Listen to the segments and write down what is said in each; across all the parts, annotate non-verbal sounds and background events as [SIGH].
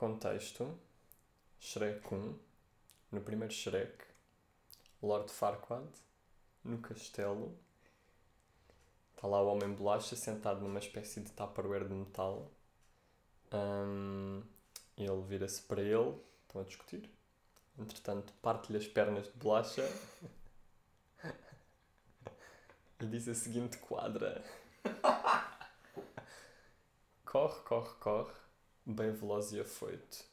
Contexto: Shrek 1. No primeiro Shrek, Lord Farquaad, no castelo. Está lá o Homem Bolacha sentado numa espécie de tupperware de metal. Ahm, ele vira-se para ele, estão a discutir. Entretanto, parte-lhe as pernas de bolacha e diz a seguinte quadra: [LAUGHS] Corre, corre, corre, bem veloz e afoito.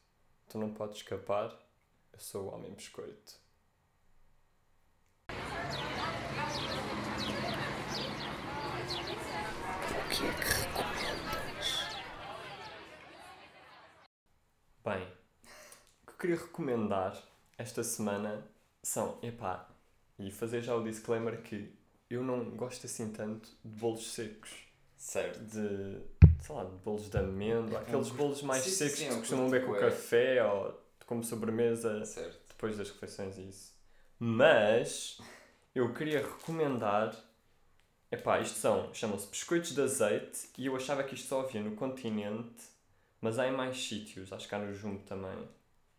Tu não podes escapar, eu sou o homem biscoito. O que é que recomendas? Bem, o que eu queria recomendar esta semana são, epá, e fazer já o disclaimer que eu não gosto assim tanto de bolos secos. Certo. De, sei lá, bolos de amêndoa, É, aqueles bolos mais sim, secos sim, que eu se costumam beber com café ou como sobremesa Certo. depois das refeições e isso. Mas eu queria recomendar. Epá, isto são, chamam-se biscoitos de azeite e eu achava que isto só havia no continente, mas há em mais sítios, acho que há no Jumbo também.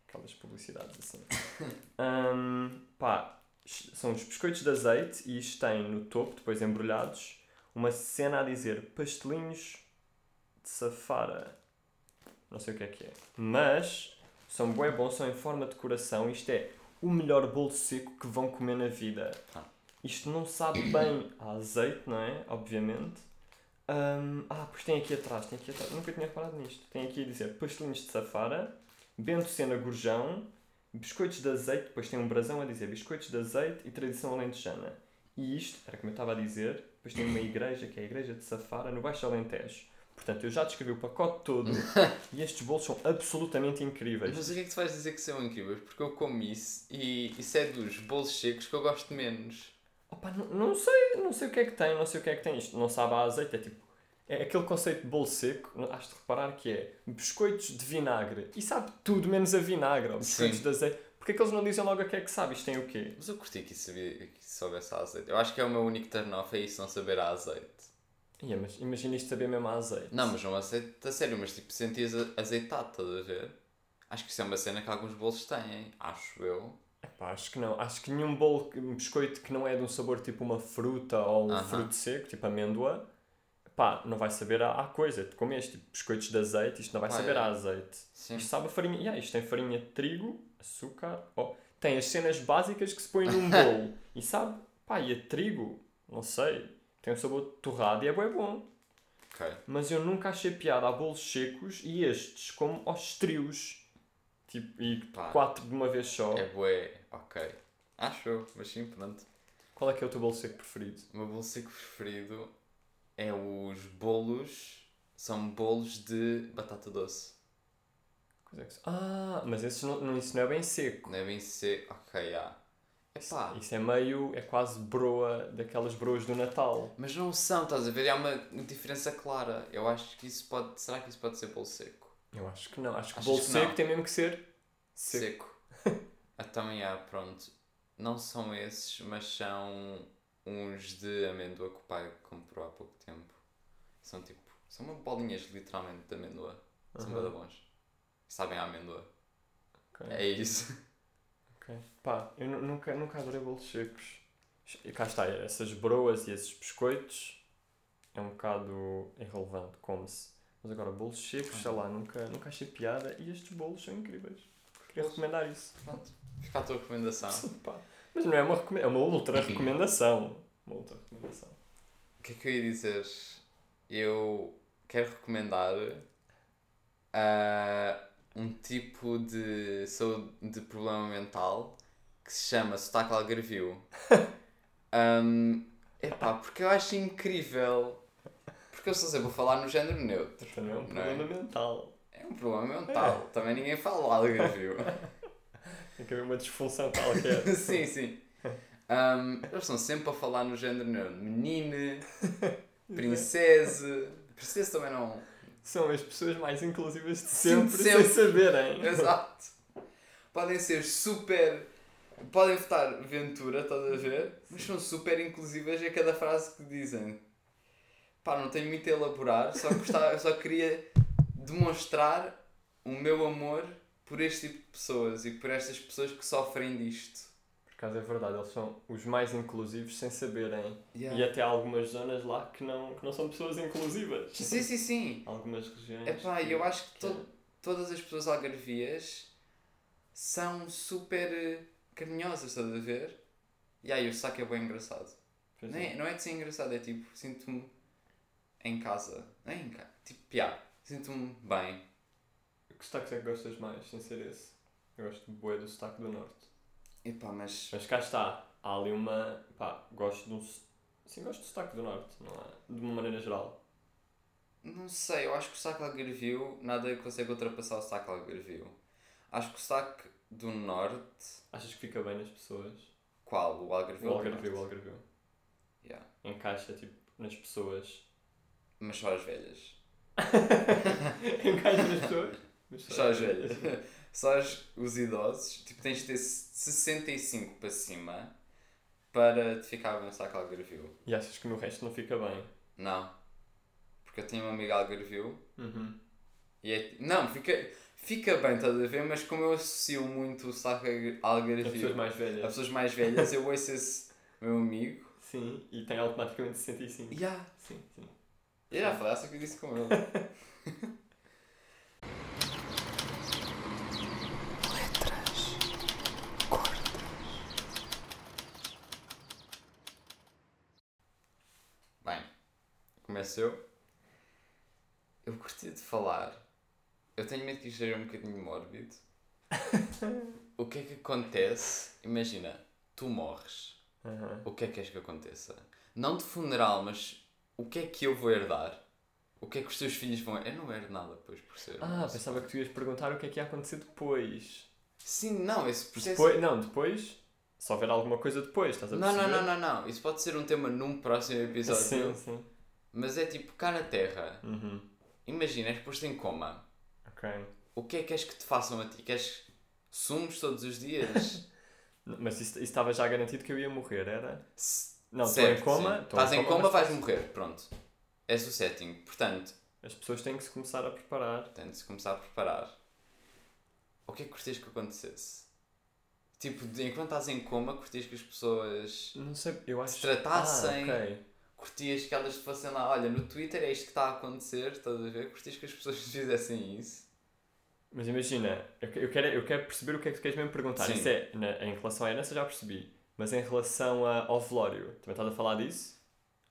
Aquelas publicidades assim. [LAUGHS] Hum, pá, são os biscoitos de azeite e isto tem no topo, depois embrulhados, uma cena a dizer pastelinhos safara. Não sei o que é que é. Mas são bué bons, são em forma de coração. Isto é o melhor bolo seco que vão comer na vida. Ah. Isto não sabe bem a azeite, não é? Obviamente. Hum, ah, pois tem aqui atrás, tem aqui atrás. Nunca tinha reparado nisto. Tem aqui a dizer pastelinhos de safara, bento cena gorjão, biscoitos de azeite, depois tem um brasão a dizer biscoitos de azeite e tradição alentejana. E isto, era como eu estava a dizer, depois tem uma igreja, que é a igreja de Safara, no Baixo Alentejo. Portanto, eu já descrevi o pacote todo [LAUGHS] e estes bolos são absolutamente incríveis. Mas o que é que tu vais dizer que são incríveis? Porque eu como isso e isso é dos bolos secos que eu gosto menos. Opa, não, não sei, não sei o que é que tem, não sei o que é que tem. Isto não sabe a azeite, é tipo. É aquele conceito de bolo seco, has de reparar que é biscoitos de vinagre. E sabe tudo menos a vinagre, ou biscoitos Sim. de azeite. Porque é que eles não dizem logo a que é que sabe? Isto tem o quê? Mas eu curti que isso, que isso soubesse a azeite. Eu acho que é o meu único turn off é isso, não saber a azeite. Ia, mas imagina isto saber mesmo a azeite. Não, mas não azeite a sério, mas tipo sentias azeitado, estás a ver? Acho que isso é uma cena que alguns bolos têm, acho eu. Epá, acho que não. Acho que nenhum bolo, um biscoito que não é de um sabor tipo uma fruta ou um Aham. fruto seco, tipo amêndoa, pá, não vai saber a, a coisa. Tu comes tipo biscoitos de azeite, isto não vai Ah, saber é. a azeite. Sim. Isto sabe a farinha. Yeah, isto tem farinha de trigo, açúcar. Oh, tem as cenas básicas que se põem num [LAUGHS] bolo. e sabe, pá, e a trigo, não sei. Tem um sabor torrado e é bem bom. Ok. Mas eu nunca achei piada a bolos secos e estes como aos trios. Tipo, e Pá. quatro de uma vez só. É bué, ok. Acho mas sim, pronto. Qual é que é o teu bolo seco preferido? O meu bolo seco preferido é os bolos. São bolos de batata doce. Coisa que Ah, mas esses não, não- isso não é bem seco. Devem ser. Ok, já. Isso é meio. É quase broa daquelas broas do Natal. Mas não são, estás a ver? Há uma diferença clara. Eu acho que isso pode. Será que isso pode ser bolo seco? Eu acho que não. Acho que Achas bolo que seco não? tem mesmo que ser seco. Seco. [LAUGHS] então, já, pronto. Não são esses, mas são uns de amêndoa que o pai comprou há pouco tempo. São tipo. São uma bolinhas literalmente de amêndoa. São bada bons. Sabem a amêndoa. Ok. É isso. Ok. Pá, eu nu- nunca, nunca adorei bolos secos. E cá está, essas broas e esses biscoitos é um bocado irrelevante, come-se. Mas agora, bolos secos, sei lá, nunca, nunca achei piada e estes bolos são incríveis. Queria recomendar isso. Pronto. Fica a tua recomendação. [LAUGHS] Pá, Mas não é uma recomenda, é uma ultra recomendação. Uma ultra recomendação. O que é que eu ia dizer? Eu quero recomendar ah, um tipo de saúde de problema mental que se chama sotaque algarvio. [LAUGHS] um, epá, porque eu acho incrível. Porque eu só sei, vou falar no género neutro. Também é um é? problema mental. É um problema mental. Também ninguém fala algarvio. [LAUGHS] Tem que haver uma disfunção qualquer. [LAUGHS] sim, sim. Um, eles estão sempre a falar no género neutro. Menine, princesa. Princesa também não. São as pessoas mais inclusivas de Sim, sempre, sem sempre. saberem. [LAUGHS] Exato. Podem ser super. Podem votar Ventura, estás a ver? Mas são super inclusivas a cada frase que dizem. Pá, não tenho muito a elaborar, só, gostava, [LAUGHS] só queria demonstrar o meu amor por este tipo de pessoas e por estas pessoas que sofrem disto. Por acaso é verdade, eles são os mais inclusivos sem saberem. Yeah. E até há algumas zonas lá que não, que não são pessoas inclusivas. Sim, sim, sim. [LAUGHS] Algumas regiões. Epá, eu acho que que é- to- todas as pessoas algarvias são super eh, carinhosas, estás a ver? E aí o saco é bem engraçado. Pois Não é. é, não é de ser engraçado, é tipo, sinto-me em casa. Não é em casa. Tipo, piá, sinto-me bem. Que sotaques é que gostas mais, sem ser esse? Eu gosto de boé do sotaque do norte. Epá, mas. Mas cá está, há ali uma. pá, gosto de um. s- Sim, gosto do sotaque do norte, não é? De uma maneira geral. Não sei, eu acho que o saco algarvio nada consegue ultrapassar o saco algarvio. Acho que o saco do norte. Achas que fica bem nas pessoas? Qual? O algarvio? O do algarvio, o algarvio. Yeah. Encaixa, tipo, nas pessoas. Mas só as velhas. [LAUGHS] Encaixa nas pessoas? [LAUGHS] Mas Só as velhas. Só as, os idosos. Tipo, tens de ter 65 para cima para te ficar bem o saco algarvio. E achas que no resto não fica bem? Não. Porque eu tenho uma amiga algarvio Uhum. e é. Não, fica, fica bem, estás a ver? Mas como eu associo muito o saco algarvio As pessoas mais a velhas. pessoas mais velhas, eu ouço esse meu amigo. Sim, e tem automaticamente 65. Yeah. Sim, sim. Eu já falei, que disse com ele. [LAUGHS] Bem, começo eu. Eu curti de falar. Eu tenho medo que isto seja um bocadinho mórbido. o que é que acontece? Imagina, tu morres. Aham. O que é que queres que aconteça? Não de funeral, mas o que é que eu vou herdar? O que é que os teus filhos vão? Eu não herdo nada depois por ser. Ah, pensava que tu ias perguntar o que é que ia acontecer depois. Sim, não, esse processo. Depois, não, depois, se houver alguma coisa depois, estás a Não, perceber? não, não, não, não. Isso pode ser um tema num próximo episódio. Sim, sim. Mas é tipo cá na Terra. Uhum. Imagina, és posto em coma. Ok. O que é que queres que te façam a ti? Queres sumos todos os dias? [LAUGHS] Mas isso, estava já garantido que eu ia morrer, era? Não, estou em coma. Estás em coma, mas vais morrer. Pronto. És o setting. Portanto, As pessoas têm que se começar a preparar. tem de se começar a preparar. O que é que curtias que acontecesse? Tipo, enquanto estás em coma, curtias que as pessoas Não sei, eu acho... se tratassem. Ah, ok. Curtias que elas te fossem lá, olha, no Twitter é isto que está a acontecer, estás a ver? Curtias que as pessoas [LAUGHS] fizessem isso. Mas imagina, eu, que- eu quero, eu quero perceber o que é que tu queres mesmo perguntar. Sim. Isso é, na- em relação à herança já percebi. Mas em relação a- ao velório, também estás a falar disso?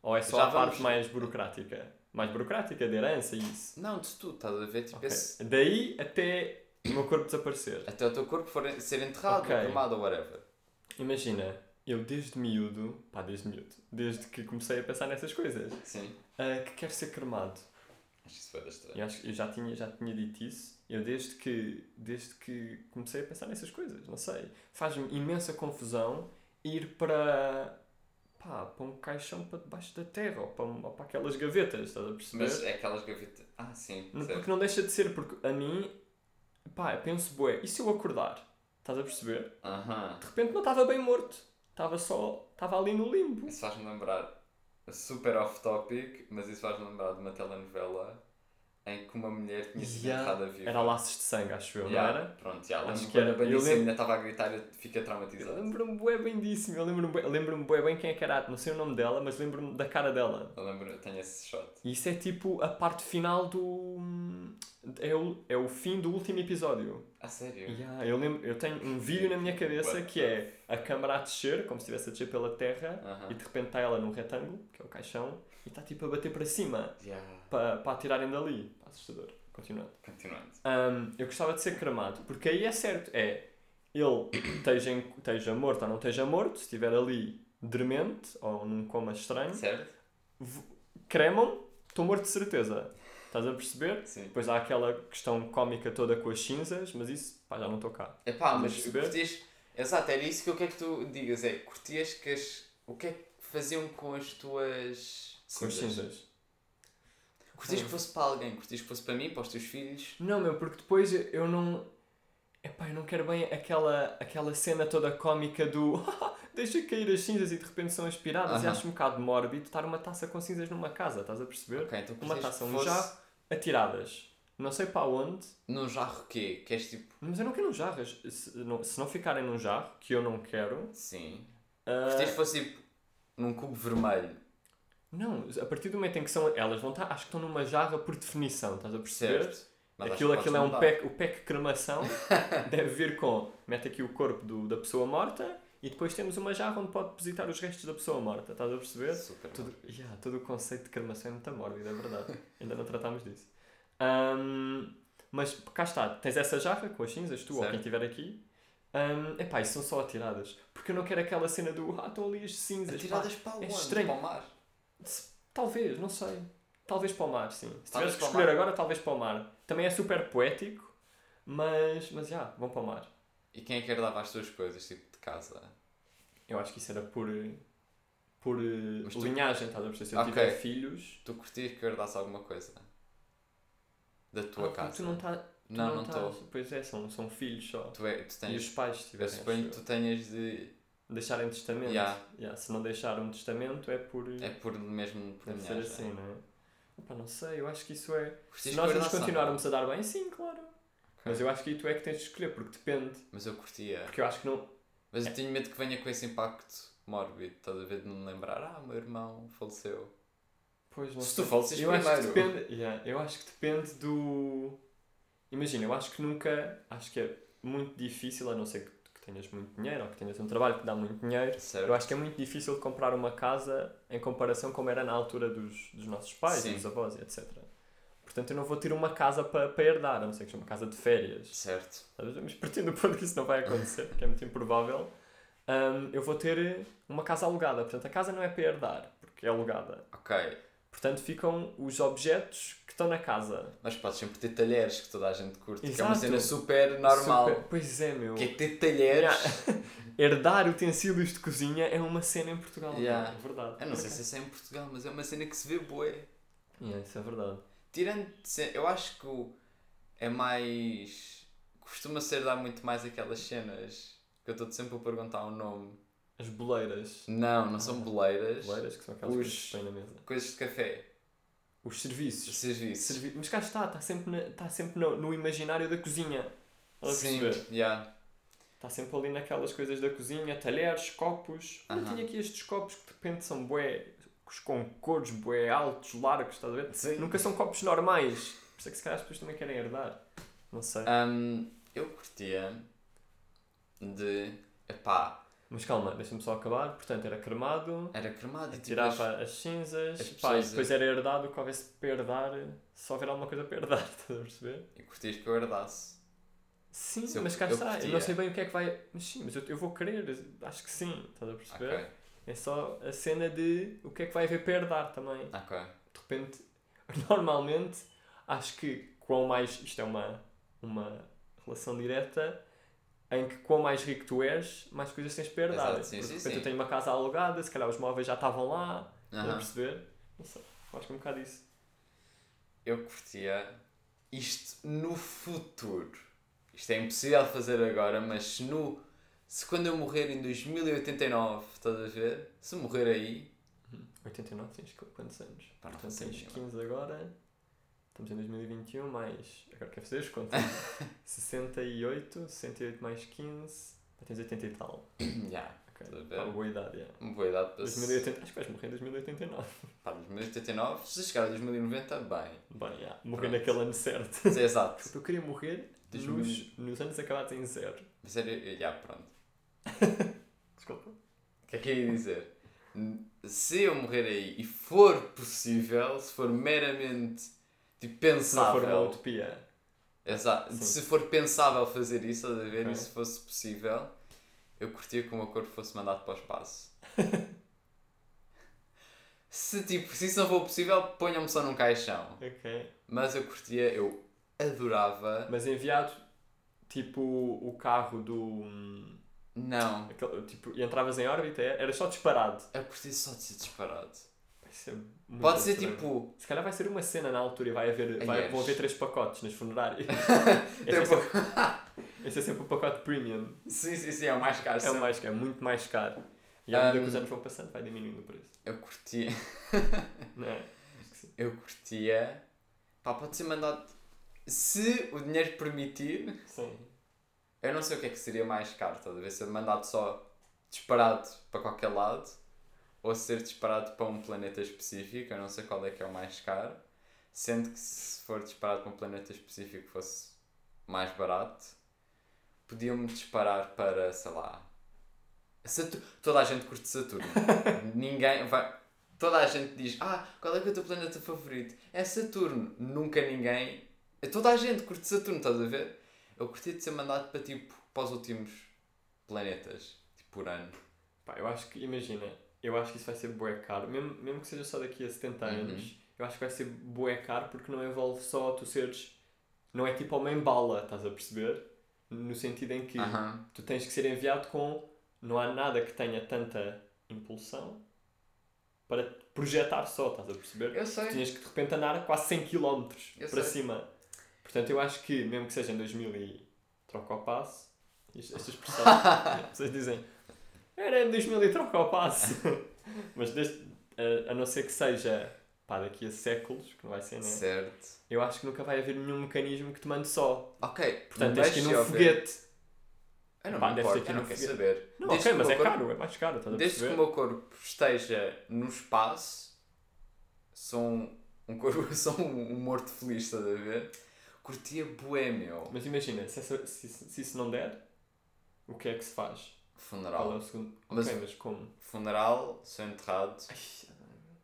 Ou é só Já a parte vamos- mais burocrática? Mais burocrática de herança e isso? Não, de tudo, estás a ver? Tipo, Ok. esse- Daí até o meu corpo desaparecer. até o teu corpo for ser enterrado, Ok. ou cremado ou whatever. Imagina, eu desde miúdo, pá, desde miúdo, desde que comecei a pensar nessas coisas, Sim. ah, que quero ser cremado. Acho isso foi estranho. E acho que eu já tinha, já tinha dito isso. Eu desde que, desde que comecei a pensar nessas coisas, não sei. Faz-me imensa confusão ir para, pá, para um caixão para debaixo da terra ou para, ou para aquelas gavetas, estás a perceber? Mas é aquelas gavetas. Ah, sim. Certo. Porque não deixa de ser, porque a mim, pá, eu penso, bué, e se eu acordar? Estás a perceber? Aham. De repente não estava bem morto. Estava só, estava ali no limbo. Isso faz-me lembrar, super off-topic, mas isso faz-me lembrar de uma telenovela em que uma mulher tinha sido Yeah. enterrada viva. Era laços de sangue, acho eu, Yeah, não era? Pronto, já. Acho Lembro que era. a Eu Banice lembro- ainda estava a gritar e fica Eu traumatizado. lembro-me bué bem disso, eu lembro-me bué, lembro-me bué bem quem é que era, não sei o nome dela, mas lembro-me da cara dela. Eu lembro, eu tenho esse shot. E isso é tipo a parte final do. É o, é o fim do último episódio. Ah, sério? Yeah, eu, lembro, eu tenho um vídeo na minha cabeça What que é a câmara a descer, como se estivesse a descer pela terra, Aham. e de repente está ela num retângulo, que é o caixão, e está tipo a bater para cima, Yeah. para, para atirarem dali. Assustador. Continuando. Continuando. Hum, eu gostava de ser cremado, porque aí é certo, é ele [COUGHS] esteja, esteja morto ou não esteja morto, se estiver ali dremente ou num coma estranho, Certo? cremam, estou morto de certeza. Estás a perceber? Sim. Depois há aquela questão cómica toda com as cinzas, mas isso, pá, já não estou cá. Estás a mas curtias. Exato, era isso que eu quero que tu digas. É, curtias que as. O que é que faziam com as tuas. Com as cinzas. Curtias que fosse para alguém, curtias que fosse para mim, para os teus filhos. Não, meu, porque depois eu- não. Epá, eu não quero bem aquela, aquela cena toda cómica do [LAUGHS] deixa cair as cinzas e de repente são aspiradas. E Aham. acho um bocado mórbido estar uma taça com cinzas numa casa, estás a perceber? Ok, então Uma taça, um fosse. jarro. Atiradas. não sei para onde, Num jarro quê? Queres tipo. mas eu não quero um jarro. Se não, se não ficarem num jarro, que eu não quero. Sim. ah, Gostaste que fosse tipo. Num cubo vermelho. Não, a partir do momento em que são. Elas vão estar. Acho que estão numa jarra por definição, estás a perceber? Certo. Mas Aquilo, aquilo é um mudar. pack, o pack cremação [LAUGHS] deve vir com, mete aqui o corpo do, da pessoa morta e depois temos uma jarra onde pode depositar os restos da pessoa morta, estás a perceber? Super. Tudo, yeah, todo o conceito de cremação é muito mórbido, é verdade. [LAUGHS] Ainda não tratámos disso. Ahm, mas cá está, tens essa jarra com as cinzas, tu ou Certo. quem estiver aqui. Um, epá, e são só atiradas. Porque eu não quero aquela cena do ah, estão ali as cinzas. pá." Atiradas para onde? estranho. Para o mar. Talvez, não sei. Talvez para o mar, sim. Se tivesse que escolher agora, talvez para o mar. Também é super poético, mas, mas já, vão para o mar. E quem é que herdava as tuas coisas, tipo de casa? Eu acho que isso era por, por eh, Mas tu- linhagem, estás a perceber? Se eu Ok. tiver filhos. Tu curtias que herdasse alguma coisa? Da tua Ah, casa? Tu não estás. não, não estou. Pois é, são, são filhos só. Tu, é, tu E os tens. pais, se Eu suponho que tu tenhas de. Deixarem testamento. Yeah. Yeah, Se não deixar um testamento é por. É por mesmo por deve ser assim, não é? Opa, não sei, eu acho que isso é. Se nós nos continuarmos a dar bem, sim, claro. Ok. Mas eu acho que tu é que tens de escolher, porque depende. Mas eu curtia. Porque eu acho que não. Mas É. eu tenho medo que venha com esse impacto mórbido. Estás a ver de não me lembrar? Ah, meu irmão faleceu. Pois não Se tu faleces eu acho que primeiro. depende. yeah, eu acho que depende do. Imagina, eu acho que nunca. Acho que é muito difícil, a não ser que tenhas muito dinheiro ou que tenhas um trabalho que dá muito dinheiro. Certo? Eu acho que é muito difícil comprar uma casa em comparação como era na altura dos, dos nossos pais, Sim. dos avós, etc. Portanto, eu não vou ter uma casa para para herdar, a não ser que seja uma casa de férias. Certo. Mas partindo do ponto que isso não vai acontecer, porque é muito improvável, hum, eu vou ter uma casa alugada. Portanto, a casa não é para herdar, porque é alugada. Ok. Portanto, ficam os objetos que estão na casa. Mas podes sempre ter talheres que toda a gente curte. Que é uma Exato. cena super normal. Super- Pois é, meu. Que é que ter talheres. [LAUGHS] Herdar utensílios de cozinha é uma cena em Portugal. Yeah. É verdade. Eu não sei se isso é em Portugal, mas é uma cena que se vê bué. Yeah, isso é verdade. Tirando. Eu acho que é mais. Costuma ser dar muito mais aquelas cenas que eu estou sempre a perguntar o nome. As boleiras. Não, não são boleiras. Boleiras, que são aquelas Os- coisas que põem na mesa. Coisas de café. Os serviços. Serviços. Servi- Mas cá está, está sempre, na- está sempre no, no imaginário da cozinha. Estás a Sim, perceber? yeah. Está sempre ali naquelas coisas da cozinha, talheres, copos. Eu Aham. tinha aqui estes copos que de repente são bué, com cores bué altos, largos, estás a ver? Sim. Nunca são copos normais. Por isso é que se calhar as pessoas também querem herdar. Não sei. Hum, eu curtia de. Epá, Mas calma, deixa-me só acabar. Portanto, era cremado, era cremado e tipo, tirava as cinzas, as pá, e depois era herdado que houvesse para herdar, se houver alguma coisa para herdar, [LAUGHS] estás a perceber? E curtias que eu herdasse. Sim, Se eu- mas cá eu está. Eu não sei bem o que é que vai. Mas sim, mas eu, eu vou querer, acho que sim, estás a perceber? Ok, É só a cena de o que é que vai haver para herdar também. ok. De repente, [LAUGHS] normalmente, acho que quão mais. Isto é uma, uma relação direta em que quão mais rico tu és, mais coisas tens para herdar. Exato, sim, Porque, sim, de repente sim. eu tenho uma casa alugada, se calhar os móveis já estavam lá, estás a Aham. perceber? Não sei, acho que é um bocado isso. Eu curtia isto no futuro. Isto é impossível de fazer agora, mas se no. Se quando eu morrer em 2089, estás a ver? Se morrer aí. 89 tens qu- quantos anos? Pá, Portanto, tens nenhuma. 15 agora, estamos em 2021, mais. Agora quer fazer as contas? [LAUGHS] 68, 68 mais 15, pá, tens 80 e tal. [COUGHS] Já. Ok, Estás a ver? pá, boa idade, yeah. Uma boa idade para se- 2080, acho que vais morrer em 2089. Pá, 2089, se chegar a 2090, bem. Bem, yeah, morrer Pronto. naquele ano certo. É exato. Eu queria morrer 2000. nos, nos anos acabados em zero. Mas era. Já, pronto. [LAUGHS] Desculpa. O que é que eu ia dizer? Se eu morrer aí e for possível, se for meramente tipo, Se não for uma pensável, utopia. exato, Sim. se for pensável fazer isso, a ver? Ok. E se fosse possível, eu curtia que o meu corpo fosse mandado para o espaço. [LAUGHS] se, tipo, se isso não for possível, ponham-me só num caixão. Ok. Mas eu curtia, eu adorava. Mas enviado, tipo, o carro do. Não, Aquele, tipo, e entravas em órbita, é- era só disparado. eu curtia só de ser disparado. Vai ser muito Pode ser estranho. tipo. Se calhar vai ser uma cena na altura e vai haver, vai, Ai, vão haver três pacotes nas funerárias. [LAUGHS] esse, é sempre, [LAUGHS] é sempre o pacote premium. sim, sim, sim, é o mais caro. É o mais caro, é muito mais caro. E à medida Um, que os anos vão passando, vai diminuindo o preço. Eu curtia. [LAUGHS] Não é? Eu curtia. Pá, pode ser mandado. Se o dinheiro permitir, Sim. eu não sei o que é que seria mais caro, ver? Ser mandado só disparado para qualquer lado ou ser disparado para um planeta específico, eu não sei qual é que é o mais caro. Sendo que se for disparado para um planeta específico fosse mais barato, podiam-me disparar para, sei lá. Satur- Toda a gente curte Saturno. [LAUGHS] Ninguém vai. Toda a gente diz: Ah, qual é que é o teu planeta favorito? É Saturno. Nunca ninguém. Toda a gente curte Saturno, estás a ver? Eu curti de ser mandado para tipo para os últimos planetas, tipo por ano. Pá, eu acho que, imagina, eu acho que isso vai ser bué caro, mesmo, mesmo que seja só daqui a 70 Uhum. anos, eu acho que vai ser bué caro porque não envolve só tu seres. Não é tipo homem bala, estás a perceber? No sentido em que Aham. tu tens que ser enviado com. Não há nada que tenha tanta impulsão para projetar só, estás a perceber? Eu sei. Tinhas que de repente andar quase 100 km Eu para sei. cima. Portanto, eu acho que, mesmo que seja em 2000 e troca o passo, esta expressão, [LAUGHS] pessoas dizem era em 2000 e troca o passo. [LAUGHS] Mas desde, a, a não ser que seja pá, daqui a séculos, que não vai ser, né? Certo. Eu acho que nunca vai haver nenhum mecanismo que te mande só. Ok. Portanto, tens que ir se num foguete. Eu não Pá, me importo, eu não quero saber. Não, Desde ok, mas é corpo- caro, é mais caro, estás a Desde que o meu corpo esteja no espaço, sou um, um, corpo, [LAUGHS] sou um, um morto feliz, estás a ver? Curtia meu. Mas imagina, se, essa- se, se isso não der, o que é que se faz? Qual é Funeral. o segundo? Mas- Ok, mas como? Funeral, sou enterrado. Ai,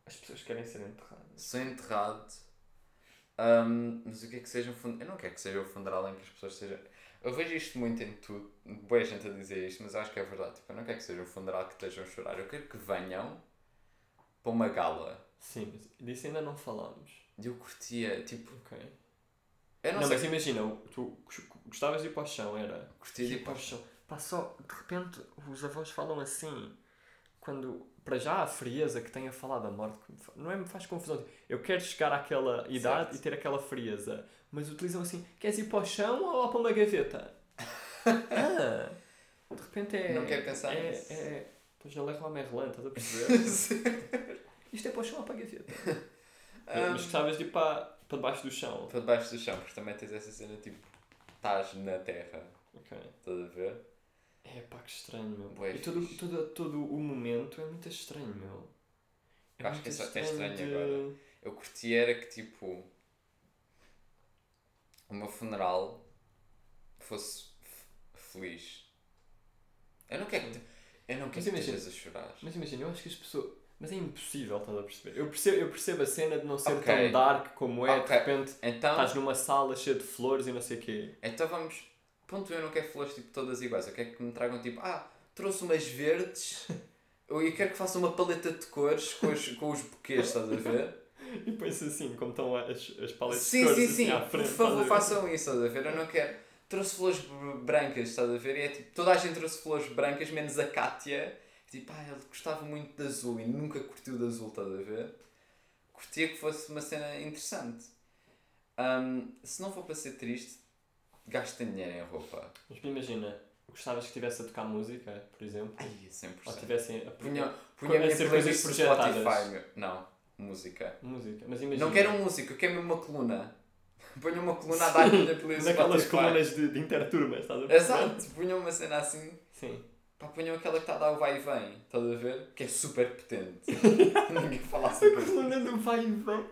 as pessoas querem ser enterradas. Sou enterrado. Ahm, mas o que é que seja um funeral? Eu não quero que seja o funeral em que as pessoas estejam. Eu vejo isto muito em tudo. Boa gente a dizer isto, mas acho que é verdade. Tipo, eu não quero que seja um funeral que estejam a chorar. Eu quero que venham para uma gala. Sim, mas disso ainda não falámos. Eu curtia, tipo, Ok. eu não, Não, mas imagina, o- tu gostavas de ir para o chão, era. Curtia de ir para o chão. Pá, só, de repente, os avós falam assim. Quando, para já, a frieza que tem a falar da morte, não é me faz confusão. Eu quero chegar àquela idade Certo. e ter aquela frieza. Mas utilizam assim, queres ir para o chão ou para uma gaveta? [LAUGHS] ah, de repente é... Não quero pensar é, nisso. É, Estás a levar a Merlin, estás a perceber? [LAUGHS] Isto é para o chão ou para a gaveta? [LAUGHS] Ahm, Mas gostavas de ir para, para debaixo do chão. para debaixo do chão, porque também tens essa cena tipo, estás na terra, Ok. estás a ver? É pá, que estranho, meu. Bué e todo, todo, todo o momento é muito estranho, meu. Eu acho que é só- é estranho de- agora. Eu curti era que tipo o meu funeral fosse feliz. Eu não quero que, te- eu não quero Mas que imagina- estejas a chorar. Mas imagina, eu acho que as pessoas. Mas é impossível, estás a perceber? Eu percebo, eu percebo a cena de não ser Ok. tão dark como é, Ok. de repente Então, estás numa sala cheia de flores e não sei o quê. então vamos. Ponto eu não quero flores tipo todas iguais. Eu quero que me tragam tipo, ah, trouxe umas verdes. Eu quero que façam uma paleta de cores com os, com os buquês, estás a ver? E põe-se assim, como estão as, as paletas de Sim, cores sim, assim sim. à Por frente. favor, a ver? façam isso, estás a ver? Eu não quero. Trouxe flores br- brancas, estás a ver? E é tipo, toda a gente trouxe flores brancas, menos a Kátia. Tipo, ah, ele gostava muito de azul e nunca curtiu de azul, estás a ver? Curtia que fosse uma cena interessante. Ahm, se não for para ser triste, gastem dinheiro em roupa. Mas imagina, gostavas que estivesse a tocar música, por exemplo? Ai, Ou 100%. tivessem a Punha, punha a ser coisas Spotify. projetadas. meu. Não, música. música. Mas imagina. Não quero música, eu quero mesmo uma coluna. [LAUGHS] Ponha uma coluna a dar a minha playlist do [LAUGHS] Naquelas Spotify. colunas de, de interturmas, estás a perceber? Exato, punham uma cena assim, Sim. pá, punham aquela que está a dar o vai e vem, estás a ver? Que é super potente. [LAUGHS] Ninguém fala assim. A coluna do vai e vem.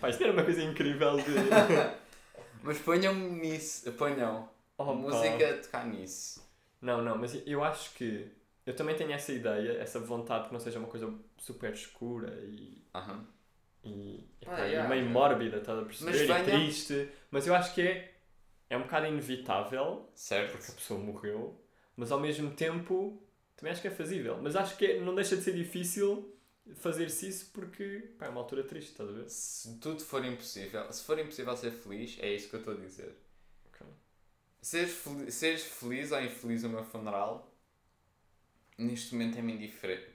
Pá, isto era uma coisa incrível de. Mas ponham nisso, ponham Oh, música a tocar nisso. Não, não, mas eu acho que. Eu também tenho essa ideia, essa vontade que não seja uma coisa super escura e. Aham. e, e, Ah, pá, e yeah, meio ok. mórbida, estás a perceber? Mas e venha- triste. Mas eu acho que é. É um bocado inevitável, Certo? porque a pessoa morreu, mas ao mesmo tempo também acho que é fazível. Mas acho que é- não deixa de ser difícil fazer-se isso porque pá, é uma altura triste, estás a ver? Se tudo for impossível, se for impossível ser feliz, é isso que eu estou a dizer. Ok. Seres, fel seres feliz ou infeliz no meu funeral, neste momento é-me indiferente.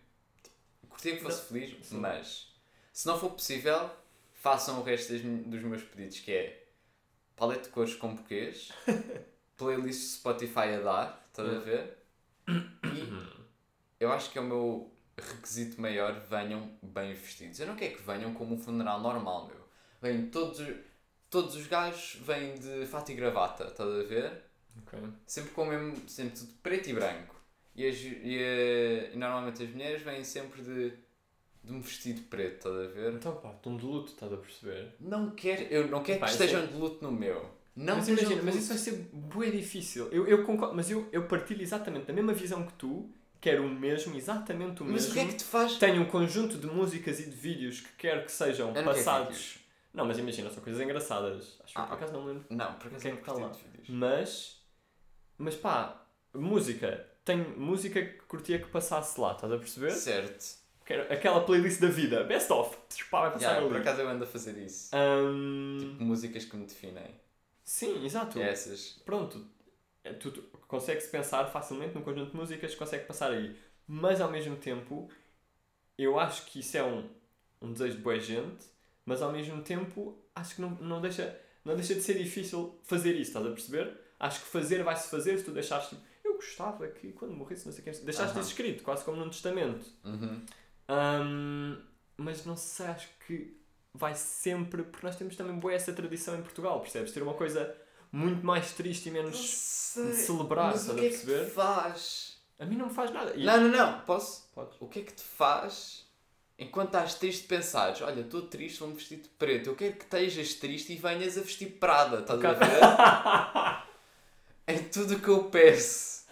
Curtia que fosse feliz, sim. mas se não for possível, façam o resto dos meus pedidos, que é paleta de cores com buquês, [LAUGHS] playlist Spotify a dar, estás a ver? E [COUGHS] eu acho que é o meu requisito maior, venham bem vestidos. Eu não quero que venham como um funeral normal, meu. Venham todos, todos os gajos vêm de fato e gravata, estás a ver? Ok. Sempre com o mesmo, sempre tudo preto e branco. E, as, e, a- e normalmente as mulheres vêm sempre de, de um vestido preto, estás a ver? Então pá, estão de luto, estás a perceber? Não quero, eu não quero Pá, que estejam de luto no meu. Não mas imagina, mas isso vai ser bué difícil. Eu, eu concordo, mas eu, eu partilho exatamente da mesma visão que tu, quero o mesmo, exatamente o Mas mesmo. o que é que te faz... Tenho um conjunto de músicas e de vídeos que quero que sejam não passados. Não, mas imagina, são coisas engraçadas. Acho que Ah, por acaso não lembro. Não, por acaso não é que tá curti lá? Mas, mas pá, música. Tenho música que curtia que passasse lá, estás a perceber? Certo. Quero aquela playlist da vida, best of. Pá, vai passar Yeah, ali. por acaso eu ando a fazer isso. Ahm, Tipo, músicas que me definem. sim, exato. Essas. Pronto, é, tu, tu consegues pensar facilmente num conjunto de músicas que consegue passar aí. Mas ao mesmo tempo, eu acho que isso é um, um desejo de boa gente, mas ao mesmo tempo acho que não, não, deixa, não deixa de ser difícil fazer isso, estás a perceber? Acho que fazer vai-se fazer se tu deixares tipo, eu gostava que quando morresse não sei quem, deixaste Aham. isso escrito, quase como num testamento. Uhum. Hum, mas não sei, acho que vai sempre, porque nós temos também boa essa tradição em Portugal, percebes? Ter uma coisa muito mais triste e menos sei. de celebrar, Mas o estás a que é que perceber? te faz? A mim não me faz nada. E- Não, não, não. Posso? Podes. O que é que te faz enquanto estás triste pensares? Olha, estou triste, vou-me vestir de preto. Eu quero que estejas triste e venhas a vestir Prada, estás a ver? é tudo o que eu peço.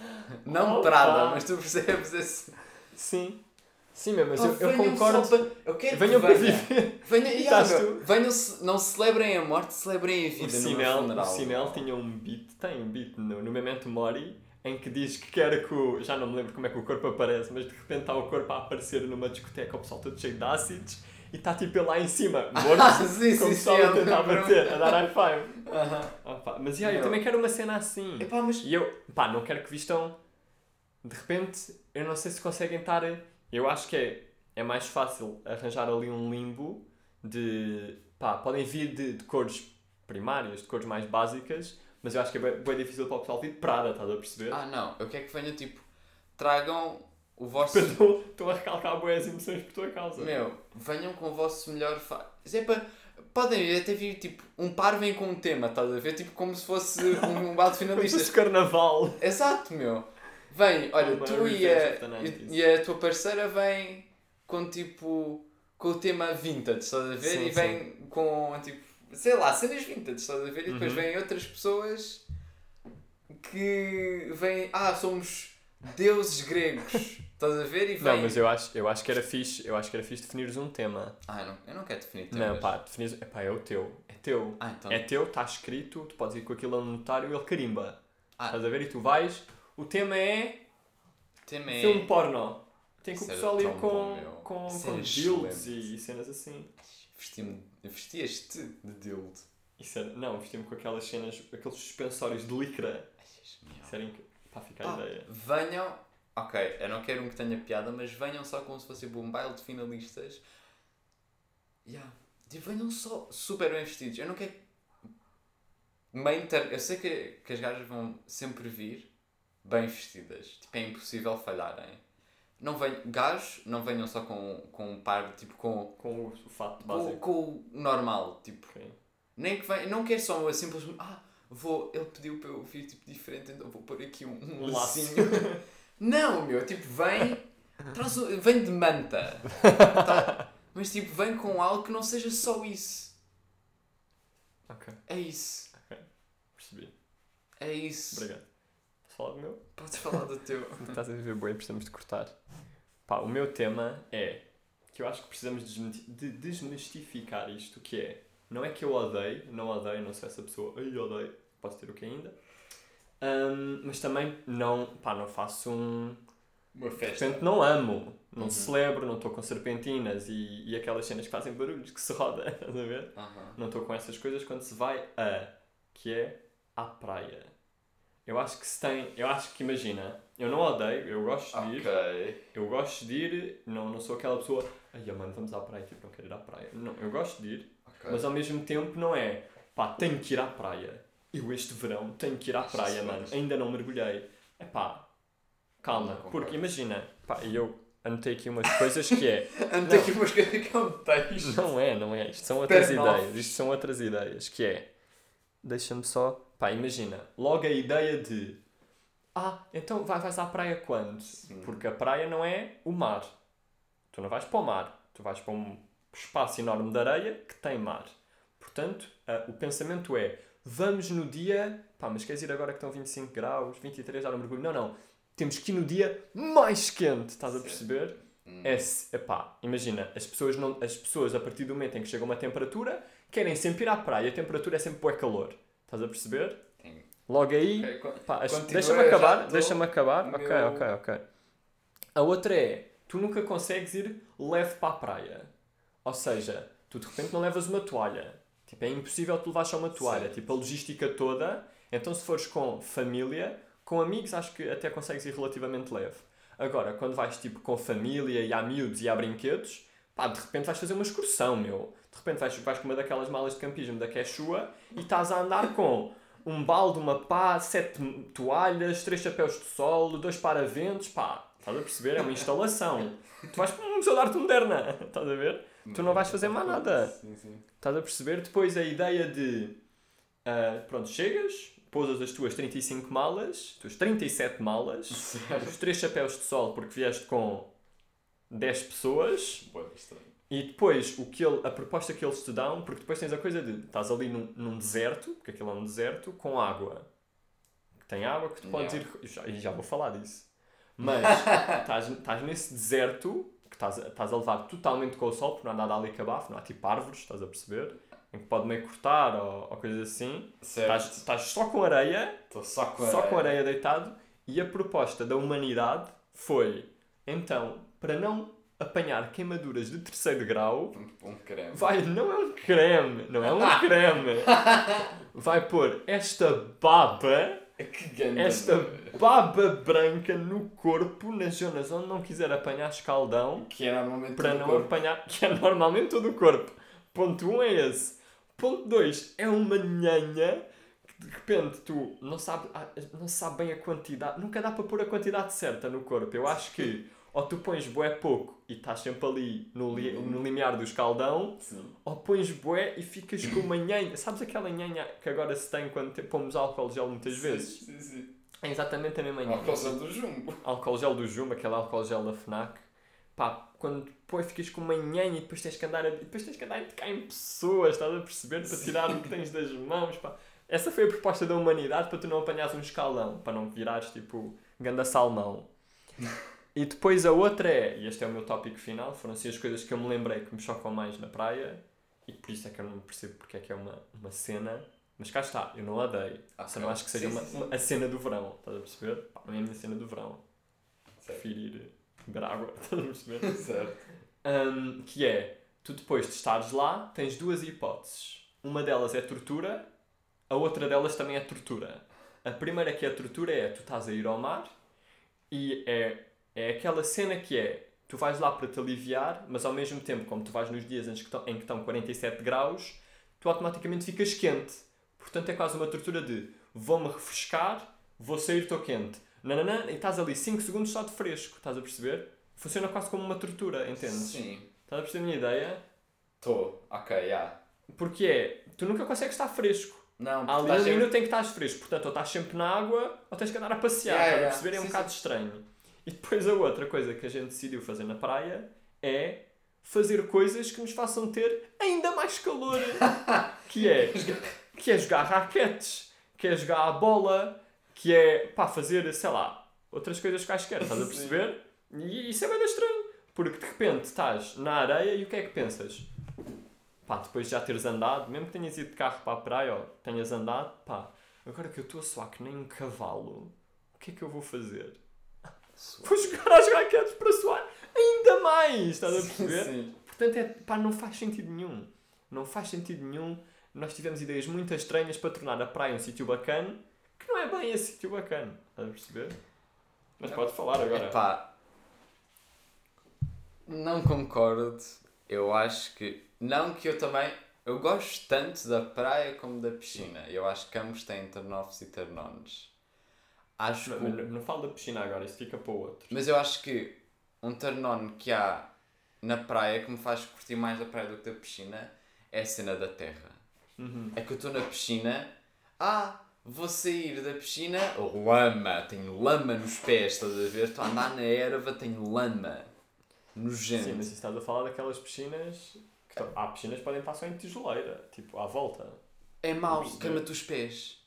Não Opa. Prada, mas tu percebes esse. Sim. Sim, meu, mas Oh, eu, eu concordo. para- Eu quero Venham que para viver. Venham, E yeah, venham não celebrem a morte, celebrem a O vida no Sinel, meu o funeral. Sinel tinha um beat, tem um beat no, no Memento Mori, em que diz que quer que o. Já não me lembro como é que o corpo aparece, mas de repente está o corpo a aparecer numa discoteca, o pessoal todo cheio de ácidos, e está tipo ele lá em cima, [LAUGHS] morto, Ah, sim, como sim, o pessoal sim, a eu tentar bater, a dar high five. Aham. Opa, mas yeah, eu também quero uma cena assim. Epá, mas E eu, pá, não quero que vistam. De repente, eu não sei se conseguem estar. Eu acho que é, é mais fácil arranjar ali um limbo de. pá, podem vir de, de cores primárias, de cores mais básicas, mas eu acho que é bem, bem difícil para o pessoal vir de Prada, estás a perceber? Ah, não. Eu quero que venha tipo. Tragam o vosso. [LAUGHS] Estou a recalcar boas emoções por tua causa. Meu, venham com o vosso melhor. Fa... É para. Podem até vir tipo. Um par vem com um tema, estás a ver? Tipo como se fosse um, um [LAUGHS] bate Como se finalista. fosse carnaval. Exato, meu. Vem, olha, tu e a, of the 90s. e, a tua parceira vem com tipo. com o tema vintage, estás a ver? Sim, e vem com tipo. sei lá, cenas vintage, estás a ver? E depois Uhum. vêm outras pessoas que vêm. ah, somos deuses gregos, estás a ver? E vem. Não, mas eu acho, eu acho que era fixe, eu acho que era fixe definires um tema. Ah, não, eu não quero definir Não, temas. pá, definires. Epá, é o teu. É teu. Ah, então. É teu, está escrito, tu podes ir com aquilo a um notário e ele carimba. Ah. Estás a ver? E tu vais. O tema é tema é. filme porno. Tem que o pessoal ir bom, com, com, com dildos e, cenas assim. Vesti-me- Vestias-te de dildo. Isso era, não, vestimos com aquelas cenas, aqueles suspensórios de licra. Isso era inc... Pá, fica a ideia. venham. Ok, eu não quero um que tenha piada, mas venham só como se fosse um baile de finalistas. Yeah. Tipo, venham só super bem vestidos. Eu não quero. Main term... Eu sei que, que as gajas vão sempre vir bem vestidas. Tipo, é impossível falharem. Não venham... Gajos, não venham só com, com um par, tipo, com, Com o, fato com, básico. com o normal. Tipo, Ok. nem que venha... Não quero só simplesmente. Ah, vou... Ele pediu para eu vir tipo diferente, então vou pôr aqui um, um lacinho. [LAUGHS] Não, meu, tipo, vem. Traz vem de manta. [LAUGHS] Tá? Mas tipo, vem com algo que não seja só isso. Ok, É isso. percebi. É isso. Obrigado. Posso falar do meu? Podes falar do teu. [LAUGHS] Estás a viver bem, precisamos de cortar. Pá, o meu tema é que eu acho que precisamos de desmistificar isto, que é, não é que eu odeio, não odeio, não sou essa pessoa, ai odeio, posso ter o que ainda, Ahm, mas também não, pá, não faço um... Uma De festa. repente não amo, não Uhum. celebro, não estou com serpentinas e, e aquelas cenas que fazem barulhos, que se roda, [LAUGHS] estás a ver? Aham. Não estou com essas coisas quando se vai a, que é à praia. Eu acho que se tem, eu acho que imagina, eu não odeio, eu gosto de ir, Ok. eu gosto de ir, não, não sou aquela pessoa, ai mano, vamos à praia, tipo, não quero ir à praia. Não, eu gosto de ir, Ok. mas ao mesmo tempo não é, pá, tenho que ir à praia. Eu este verão tenho que ir à praia, mano, ainda não mergulhei. É pá, calma, Não concordo. porque imagina, pá, e eu anotei aqui umas coisas que é. [LAUGHS] Antes aqui umas coisas que é um texto. Não é, não é. Isto são outras ideias. Isto são outras ideias. Que é. Deixa-me só. Pá, imagina. Logo a ideia de. Ah, então vai, vais à praia quando? Porque a praia não é o mar. Tu não vais para o mar. Tu vais para um espaço enorme de areia que tem mar. Portanto, ah, o pensamento é: vamos no dia. Pá, mas queres ir agora que estão 25 graus, 23 dar um mergulho? Não, não. Temos que ir no dia mais quente. Estás a perceber? É, se- epá, imagina, as pessoas, não, as pessoas a partir do momento em que chega uma temperatura querem sempre ir à praia, a temperatura é sempre bué calor. Estás a perceber? Sim. Logo aí, Ok, co- pá, as- Continua, deixa-me acabar, deixa-me acabar. Ok, meu- ok, ok. A outra é, tu nunca consegues ir leve para a praia. Ou seja, tu de repente não levas uma toalha. Tipo, é impossível tu levares só uma toalha. Certo. Tipo, a logística toda. Então, se fores com família, com amigos, acho que até consegues ir relativamente leve. Agora, quando vais tipo com família e há miúdos e há brinquedos, pá, de repente vais fazer uma excursão, meu. De repente vais, vais com uma daquelas malas de campismo da Quechua e estás a andar com um balde, uma pá, sete toalhas, três chapéus de sol, dois paraventos, pá. Estás a perceber? É uma instalação. tu vais para um museu de arte moderna, [LAUGHS] estás a ver? Tu não vais fazer mais nada. Sim, sim. Estás a perceber? Depois a ideia de. ah, pronto, chegas, pousas as tuas 35 malas, as tuas 37 malas, os três chapéus de sol porque vieste com 10 pessoas Boa, estranho. e depois o que ele, a proposta que eles te dão, porque depois tens a coisa de estás ali num, num deserto, porque aquilo é um deserto, com água. Tem água que tu podes Yeah. ir. Já, e já vou falar disso. Mas [LAUGHS] estás, nesse deserto que estás, a- levar totalmente com o sol, porque não há nada ali cabafo, não há tipo árvores, estás a perceber? Em que pode meio cortar ou, ou coisas assim. Estás, só com areia Estou só com só com areia deitado e a proposta da humanidade foi então para não apanhar queimaduras de terceiro grau Um, creme. vai não é um creme não é um creme [LAUGHS] vai pôr esta baba Que ganda. esta baba branca no corpo nas zonas onde não quiser apanhar escaldão Que é normalmente para no não corpo. apanhar que é normalmente todo o corpo ponto 1 um é esse ponto 2 é uma nhanha que de repente tu não sabe, ah, não sabe bem a quantidade nunca dá para pôr a quantidade certa no corpo eu acho que ou tu pões bué pouco e estás sempre ali no, li, no limiar do escaldão Sim. ou pões bué e ficas com uma nhanha sabes aquela nhanha que agora se tem quando te- pomos álcool gel muitas vezes Sim, sim. é exatamente a mesma nhanha Por causa do jumbo. álcool gel do Jumbo, aquele álcool gel da FNAC, pá, quando depois ficas com uma nhanha e depois tens que andar a, e depois tens que andar a tocar em pessoas, estás a perceber? Para tirar o que tens das mãos, pá. Essa foi a proposta da humanidade para tu não apanhares um escalão, para não virares tipo ganda salmão. [LAUGHS] E depois a outra é, e este é o meu tópico final, foram assim as coisas que eu me lembrei que me chocam mais na praia, e por isso é que eu não percebo porque é que é uma, uma cena, mas cá está, eu não odeio. Ok. Só não acho que seja Sim, uma, sim, uma- a cena do verão, estás a perceber? Pá, não é a minha cena do verão Certo. prefiro ir beber água, [LAUGHS] estás a perceber? [LAUGHS] Certo. Hum, que é, tu depois de estares lá, tens duas hipóteses. Uma delas é tortura, a outra delas também é tortura. A primeira que é tortura é, tu estás a ir ao mar e é, é aquela cena que é, tu vais lá para te aliviar, mas ao mesmo tempo, como tu vais nos dias em que estão, em que estão 47 graus, tu automaticamente ficas quente. Portanto, é quase uma tortura de, vou-me refrescar, vou sair, estou quente. Nananã, e estás ali 5 segundos só de fresco, estás a perceber? Funciona quase como uma tortura, entendes? Sim. Estás a perceber a minha ideia? Estou. Ok, já. Porque é, tu nunca consegues estar fresco. Não, ali um sempre- minuto em que estás fresco, portanto, ou estás sempre na água ou tens que andar a passear, Yeah, estás a yeah. perceber? É um Sim, bocado estranho. E depois a outra coisa que a gente decidiu fazer na praia é fazer coisas que nos façam ter ainda mais calor. [LAUGHS] que é, que é jogar raquetes, que é jogar a bola, que é, pá, fazer, sei lá, outras coisas quaisquer, estás a perceber? E isso é bem estranho. Porque de repente estás na areia e o que é que pensas? Pá, depois de já teres andado, mesmo que tenhas ido de carro para a praia ou tenhas andado, pá, agora que eu estou a suar que nem um cavalo, o que é que eu vou fazer? Vou jogar às raquetes para suar ainda mais, estás a perceber? Sim. Portanto, é, pá, não faz sentido nenhum. Não faz sentido nenhum. Nós tivemos ideias muito estranhas para tornar a praia um sítio bacana, que não é bem esse sítio bacana, estás a perceber? Mas pode falar agora. Epá, não concordo. Eu acho que. Não que eu também. Eu gosto tanto da praia como da piscina. Eu acho que ambos têm turn-offs e turn-ons. Acho Não, que. não, falo da piscina agora, isso fica para o outro. Mas eu acho que um turn on que há na praia que me faz curtir mais da praia do que da piscina é a cena da terra. Uhum. É que eu estou na piscina, ah, vou sair da piscina, lama, tenho lama nos pés, estás a ver? Estou a andar na erva, tenho lama. Nojento. Sim, mas estás a falar daquelas piscinas. Que estão- Há piscinas que podem estar só em tijoleira, tipo, à volta. É mau, queima-te os pés.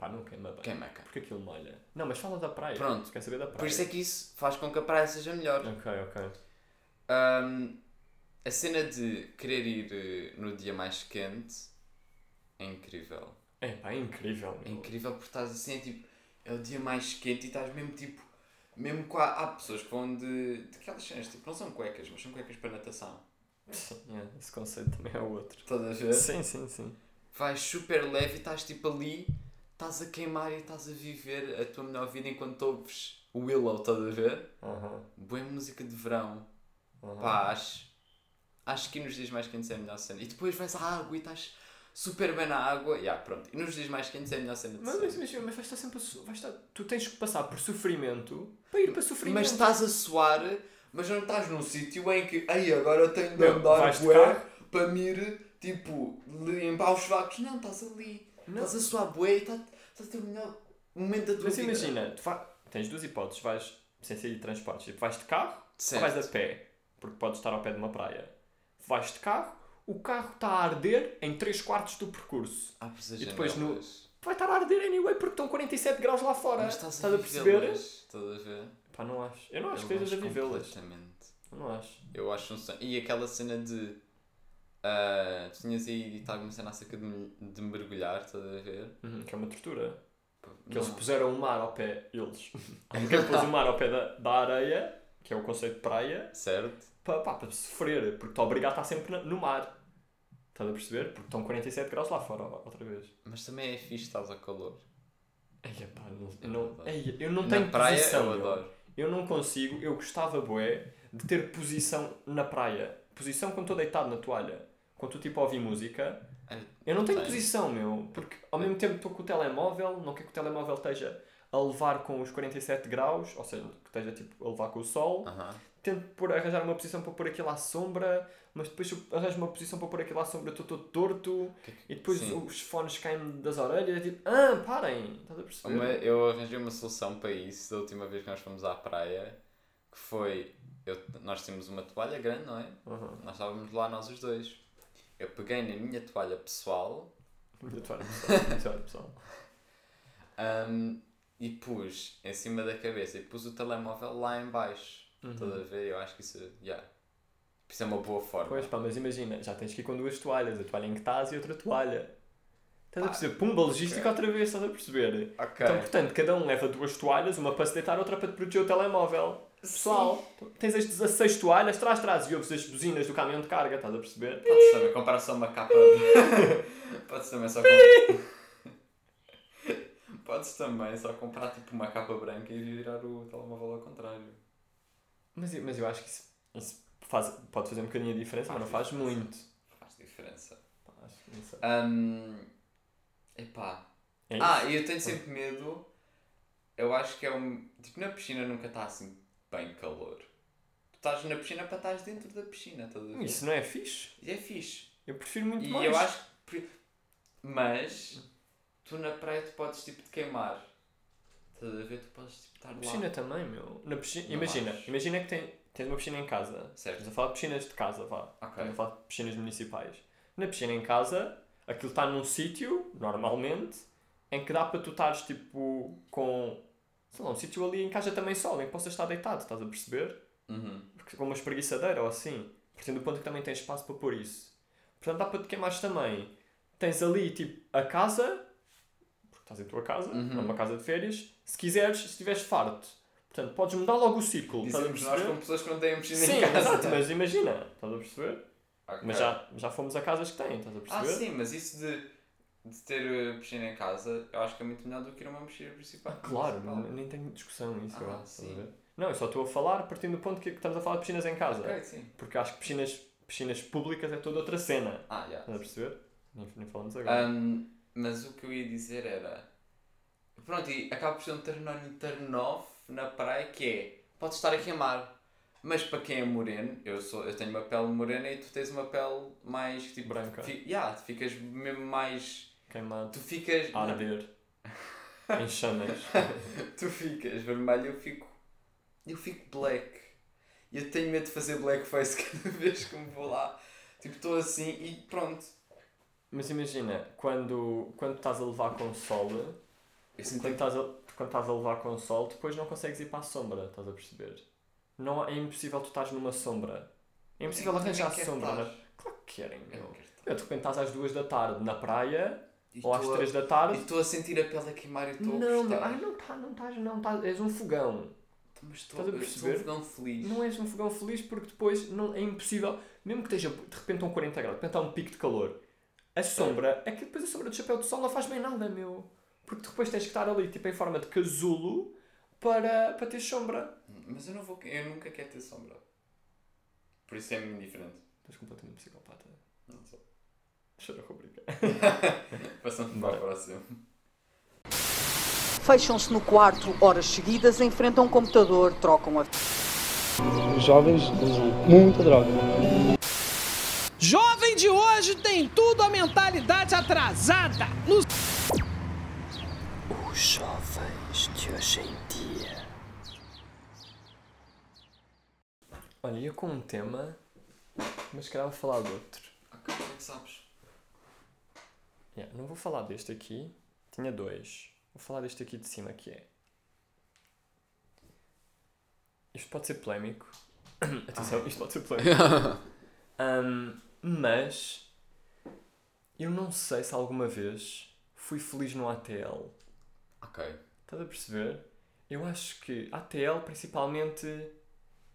Epá, não queima bem. Queima. Porque aquilo molha. Não, mas fala da praia. Pronto. Quer saber da praia? Por isso é que isso faz com que a praia seja melhor. Ok, ok. Ahm, a cena de querer ir eh, no dia mais quente é incrível. É pá, é incrível. É meu. incrível porque estás assim, é tipo, é o dia mais quente e estás mesmo tipo, mesmo com há, há pessoas que vão de, de aquelas cenas, tipo, não são cuecas, mas são cuecas para natação. É, esse conceito também é outro. Estás a ver? Sim, sim, sim. Vais super leve e estás tipo ali, estás a queimar e estás a viver a tua melhor vida enquanto ouves o Willow, estás a ver? Aham. Boa música de verão. aham. Pá, acho, acho que nos dias mais quentes é a melhor cena. E depois vais à água e estás super bem na água. E yeah, pronto. E nos dias mais quentes é a melhor cena de Mas, mas, mas, mas vais estar sempre a su- vais estar, Tu tens que passar por sofrimento para ir para sofrimento. Mas estás a suar, mas não estás num sítio em que, ai, agora eu tenho de andar bué para me ir, tipo, limpar os vacos. Não, estás ali. Não. Estás a suar bué e estás, estás a ter o melhor momento da tua Mas vida. imagina, tu fa- tens duas hipóteses. Vais, sem ser de transportes, tipo, vais de carro Certo. ou vais a pé, porque podes estar ao pé de uma praia. Vais de carro, o carro está a arder em 3 quartos do percurso. Ah, E depois no- janelas. Vai estar a arder anyway porque estão 47 graus lá fora. Mas estás, Estás a, a perceber? Estás a ver? Pá, não acho. Eu não acho Eu que estejas a vivê-las. completamente. Eu não acho. Eu acho um sonho. E aquela cena de. Ah, tu tinhas aí dito alguma cena acerca de, de mergulhar, estás a ver? Uhum, que é uma tortura. Que eles puseram o mar ao pé. Eles. [LAUGHS] Alguém pôs o mar ao pé da, da areia, que é o conceito de praia, Certo? para, pá, para sofrer. Porque te obriga a estar sempre no mar. Estás a perceber? Porque estão 47 graus lá fora, outra vez. Mas também é fixe estás ao calor. Eia, pá, não, Eu não, eia, eu não Na tenho praia posição. eu adoro. Eu não consigo, eu gostava, bué, de ter posição na praia. Posição quando estou deitado na toalha. Quando estou tipo a ouvir música. É, Eu não tenho posição, meu. Porque ao mesmo tempo estou com o telemóvel, não quero que o telemóvel esteja a levar com os 47 graus, ou seja, que esteja tipo a levar com o sol. Aham. Tento pôr, arranjar uma posição para pôr aquilo à sombra, mas depois eu arranjo uma posição para pôr aquilo à sombra, estou todo torto. Que- E depois Sim. os fones caem das orelhas, é tipo, ah, parem, estás a perceber? Uma- eu arranjei uma solução para isso da última vez que nós fomos à praia, que foi. Eu, nós tínhamos uma toalha grande, não é? Nós estávamos lá nós os dois. Eu peguei na minha toalha pessoal Minha toalha pessoal, minha toalha pessoal. hum, e pus em cima da cabeça e pus o telemóvel lá em baixo. Uhum. Estás a ver? Eu acho que isso, yeah. isso é uma boa forma. Pois pá, mas imagina, já tens que ir com duas toalhas, a toalha em que estás e outra toalha. Estás a Pá, perceber? Pumba, logística outra vez, estás a perceber? Ok. Então, portanto, cada um leva duas toalhas, uma para se deitar, outra para te proteger o telemóvel. Pessoal, tens as 16 toalhas, traz, traz e ouves as buzinas do caminhão de carga, estás a perceber? Podes também comprar só uma capa. [LAUGHS] Podes também só comprar. [LAUGHS] Podes também só comprar tipo uma capa branca e virar o telemóvel ao contrário. Mas, eu- mas eu acho que isso, isso faz, pode fazer um bocadinho a diferença, mas não faz diferença. muito. Faz diferença. Não sei. Hum, epá. É? Ah, e eu tenho sempre medo. Eu acho que é um. Tipo, na piscina nunca está assim bem calor. Tu estás na piscina para estás dentro da piscina, estás a ver? Isso não é fixe? E é fixe. Eu prefiro muito E mais. eu acho que. Mas tu na praia tu podes tipo te queimar. Estás a ver? Tu podes tipo estar Na lá. piscina também, meu. Na piscina, Não imagina, acho. imagina que tem, tens uma piscina em casa. Certo. Estamos a falar de piscinas de casa, vá. Ok. Estamos a falar de piscinas municipais. Na piscina em casa, aquilo está num sítio, normalmente, em que dá para tu estares tipo com. Sei lá, um sítio ali em casa também sol, em que possas estar deitado, estás a perceber? Uhum. Porque com uma espreguiçadeira ou assim. Partindo do ponto que também tens espaço para pôr isso. Portanto, dá para te queimares também. Tens ali tipo a casa, porque estás em tua casa, Uhum. não é uma casa de férias. Se quiseres, se estiveres farto. Portanto, podes mudar logo o ciclo. Dizemos nós como pessoas que não têm piscina Sim, em casa. exato, mas imagina, estás a perceber? Ok. Mas já, já fomos a casas que têm, estás a Ah, perceber? sim, mas isso de, de ter uh, piscina em casa eu acho que é muito melhor do que ir a uma piscina principal. Claro, Principal. n- nem tenho discussão nisso, Ah, eu acho, sim. Não, eu só estou a falar partindo do ponto que que estamos a falar de piscinas em casa. Ok, sim. Porque acho que piscinas, piscinas públicas é toda outra cena. Ah, já. Estás a perceber? Nem, nem falamos agora. Um, mas o que eu ia dizer era. Pronto, e acaba por ser um turn on turn off na praia que é. Podes estar a queimar. Mas para quem é moreno, eu, sou, eu tenho uma pele morena e tu tens uma pele mais tipo. Branca. Fi, yeah, ficas mesmo mais. Queimado. Tu ficas. A arder. em chamas. [LAUGHS] tu ficas vermelho, eu fico. Eu fico black. E eu tenho medo de fazer blackface [LAUGHS] cada vez que me vou lá. Tipo, estou assim e pronto. Mas imagina, quando, quando estás a levar com sol, Eu sinto quando estás, a, quando estás a levar com sol, depois não consegues ir para a sombra, estás a perceber? Não, é impossível tu estás numa sombra. É impossível arranjar sombra. Na... Claro que querem, Eu meu. não quero estar. Eu, de repente estás às duas da tarde na praia, E ou às a- três da E tarde. estou a sentir a pele a queimar e estou a Não, gostar. não, ai, não estás, não estás, não estás. És um fogão. Mas estou, Estás a perceber? Um feliz. Não és um fogão feliz porque depois não, é impossível, mesmo que esteja de repente a um 40 graus, de repente há um pico de calor, a sombra, é que depois a sombra do chapéu de sol não faz bem nada, meu. Porque depois tens que estar ali, tipo, em forma de casulo para, para ter sombra. Mas eu não vou. Eu nunca quero ter sombra. Por isso é muito diferente. Estás completamente psicopata. Não sou. A rubrica. [LAUGHS] Passamos para o próximo. Fecham-se no quarto horas seguidas, enfrentam um computador, trocam a Os jovens usam muita droga. Jovem de hoje tem tudo a mentalidade atrasada. No Os jovens de hoje em dia. Olha, ia com um tema, mas queria falar de outro. Ok, como é que sabes? Yeah, não vou falar deste aqui, tinha dois. Vou falar deste aqui de cima que é. Isto pode ser polémico. [COUGHS] Atenção, isto pode ser polémico. [LAUGHS] Ahm, mas eu não sei se alguma vez fui feliz no ATL. Ok. Estás a perceber? Eu acho que ATL principalmente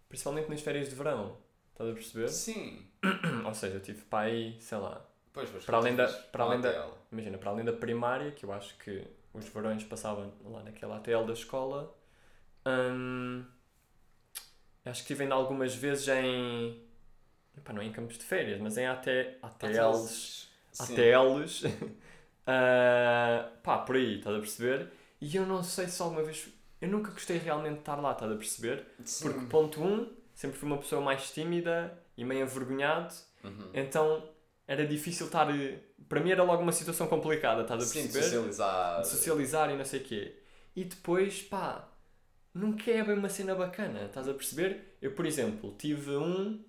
principalmente nas férias de verão. Estás a perceber? Sim. [COUGHS] Ou seja, eu tive pai, sei lá, Pois, pois, Para além da- para além da- ATL. imagina, para além da primária, que eu acho que os verões passavam lá naquela ATL da escola, hum, acho que estive ainda algumas vezes em. Epá, não é em campos de férias, mas em AT, ATLs. ATLs. ah, pá, por aí, estás a perceber? E eu não sei se alguma vez. Eu nunca gostei realmente de estar lá, estás a perceber? Sim. Porque, ponto 1, um, sempre fui uma pessoa mais tímida e meio envergonhado. Uhum. Então era difícil estar. eh, Para mim era logo uma situação complicada, estás a Sim, perceber? socializar. De socializar e não sei o quê. E depois, pá, nunca é bem uma cena bacana, estás a perceber? Eu, por exemplo, tive um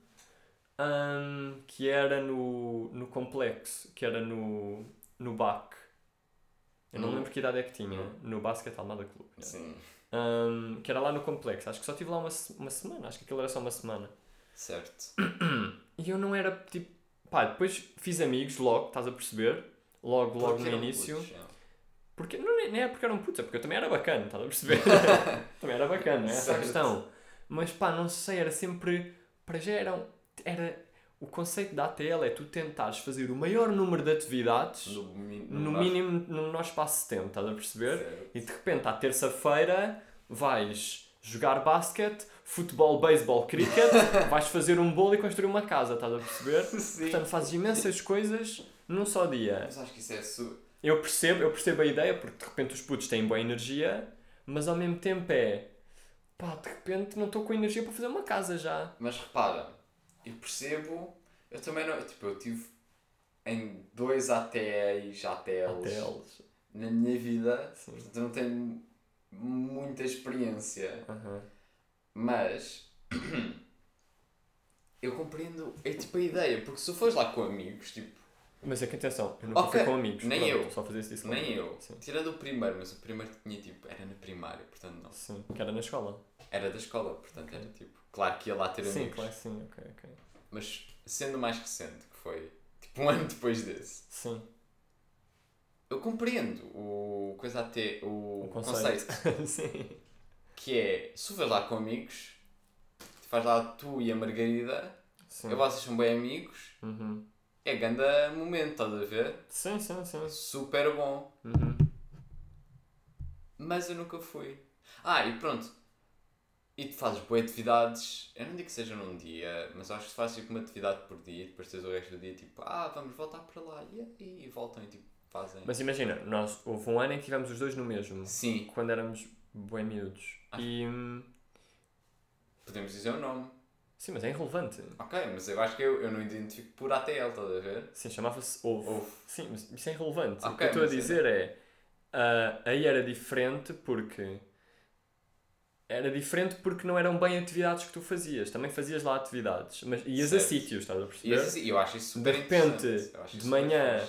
ahm, que era no, no complexo, que era no, no BAC. Eu não No- lembro que idade é que tinha. No Basket Almada Clube. né? Sim. Ahm, que era lá no complexo. Acho que só estive lá uma, uma semana. Acho que aquilo era só uma semana. Certo. E eu não era tipo. Pá, depois fiz amigos logo, estás a perceber? Logo, logo Porque no início. putos, é. Porque não, nem é porque eram putos, é porque eu também era bacana, estás a perceber? [LAUGHS] também era bacana, é essa a questão. Mas pá, não sei, era sempre. Para já eram. Era. O conceito da ATL é tu tentares fazer o maior número de atividades No, no nosso- mínimo no menor espaço de tempo, estás a perceber? Certo. E de repente, à terça-feira, vais jogar basquete, futebol, beisebol, cricket, [LAUGHS] vais fazer um bolo e construir uma casa, estás a perceber? Sim. Portanto, fazes imensas coisas num só dia. Mas acho que isso é su... Eu percebo, eu percebo a ideia, porque de repente os putos têm boa energia, mas ao mesmo tempo é pá, de repente não estou com energia para fazer uma casa já. Mas repara, eu percebo, eu também não. Tipo, eu tive em dois ATLs, ATLs na minha vida, Sim. portanto eu não tenho muita experiência, Aham. Mas [CLEARS THROAT] eu compreendo, é tipo a ideia, porque se fores lá com amigos, tipo, Mas é que atenção, eu nunca Ok, fui com amigos. nem pronto, eu. Só fazer isso nem amigos. eu, Sim. tirando o primeiro, mas o primeiro que tinha tipo, era na primária, portanto não. Sim, que era na escola. Era da escola, portanto era tipo, claro que ia lá ter Sim, amigos. claro, sim, ok, ok. Mas sendo mais recente, que foi tipo [LAUGHS] um ano depois desse, Sim, eu compreendo o coisa até o, o conceito. conceito. [LAUGHS] sim. Que é se tu vais lá com amigos, faz lá tu e a Margarida, Sim. e vocês são bem amigos, Uhum. é grande momento, estás a ver? sim, sim, sim. Super bom. Uhum. Mas eu nunca fui. Ah, e pronto. E tu fazes boas atividades, eu não digo que seja num dia, mas acho que tu fazes tipo uma atividade por dia e depois tens o resto do dia tipo, ah, vamos voltar para lá. E, e voltam e tipo fazem. Mas imagina, nós, houve um ano em que tivemos os dois no mesmo. Sim, Quando éramos bem miúdos. Ah. E. hum, podemos dizer o nome. Sim, mas é irrelevante. Ok, mas eu acho que eu, eu não identifico por ATL, estás a ver? Sim, chamava-se ovo. Ovo. Sim, mas isso é irrelevante. o que eu estou a é- dizer é. ah, aí era diferente porque. Era diferente porque não eram bem atividades que tu fazias. Também fazias lá atividades. Mas ias a Certo. sítios, estás a E perceber? esse, eu acho isso super De repente, acho de manhã.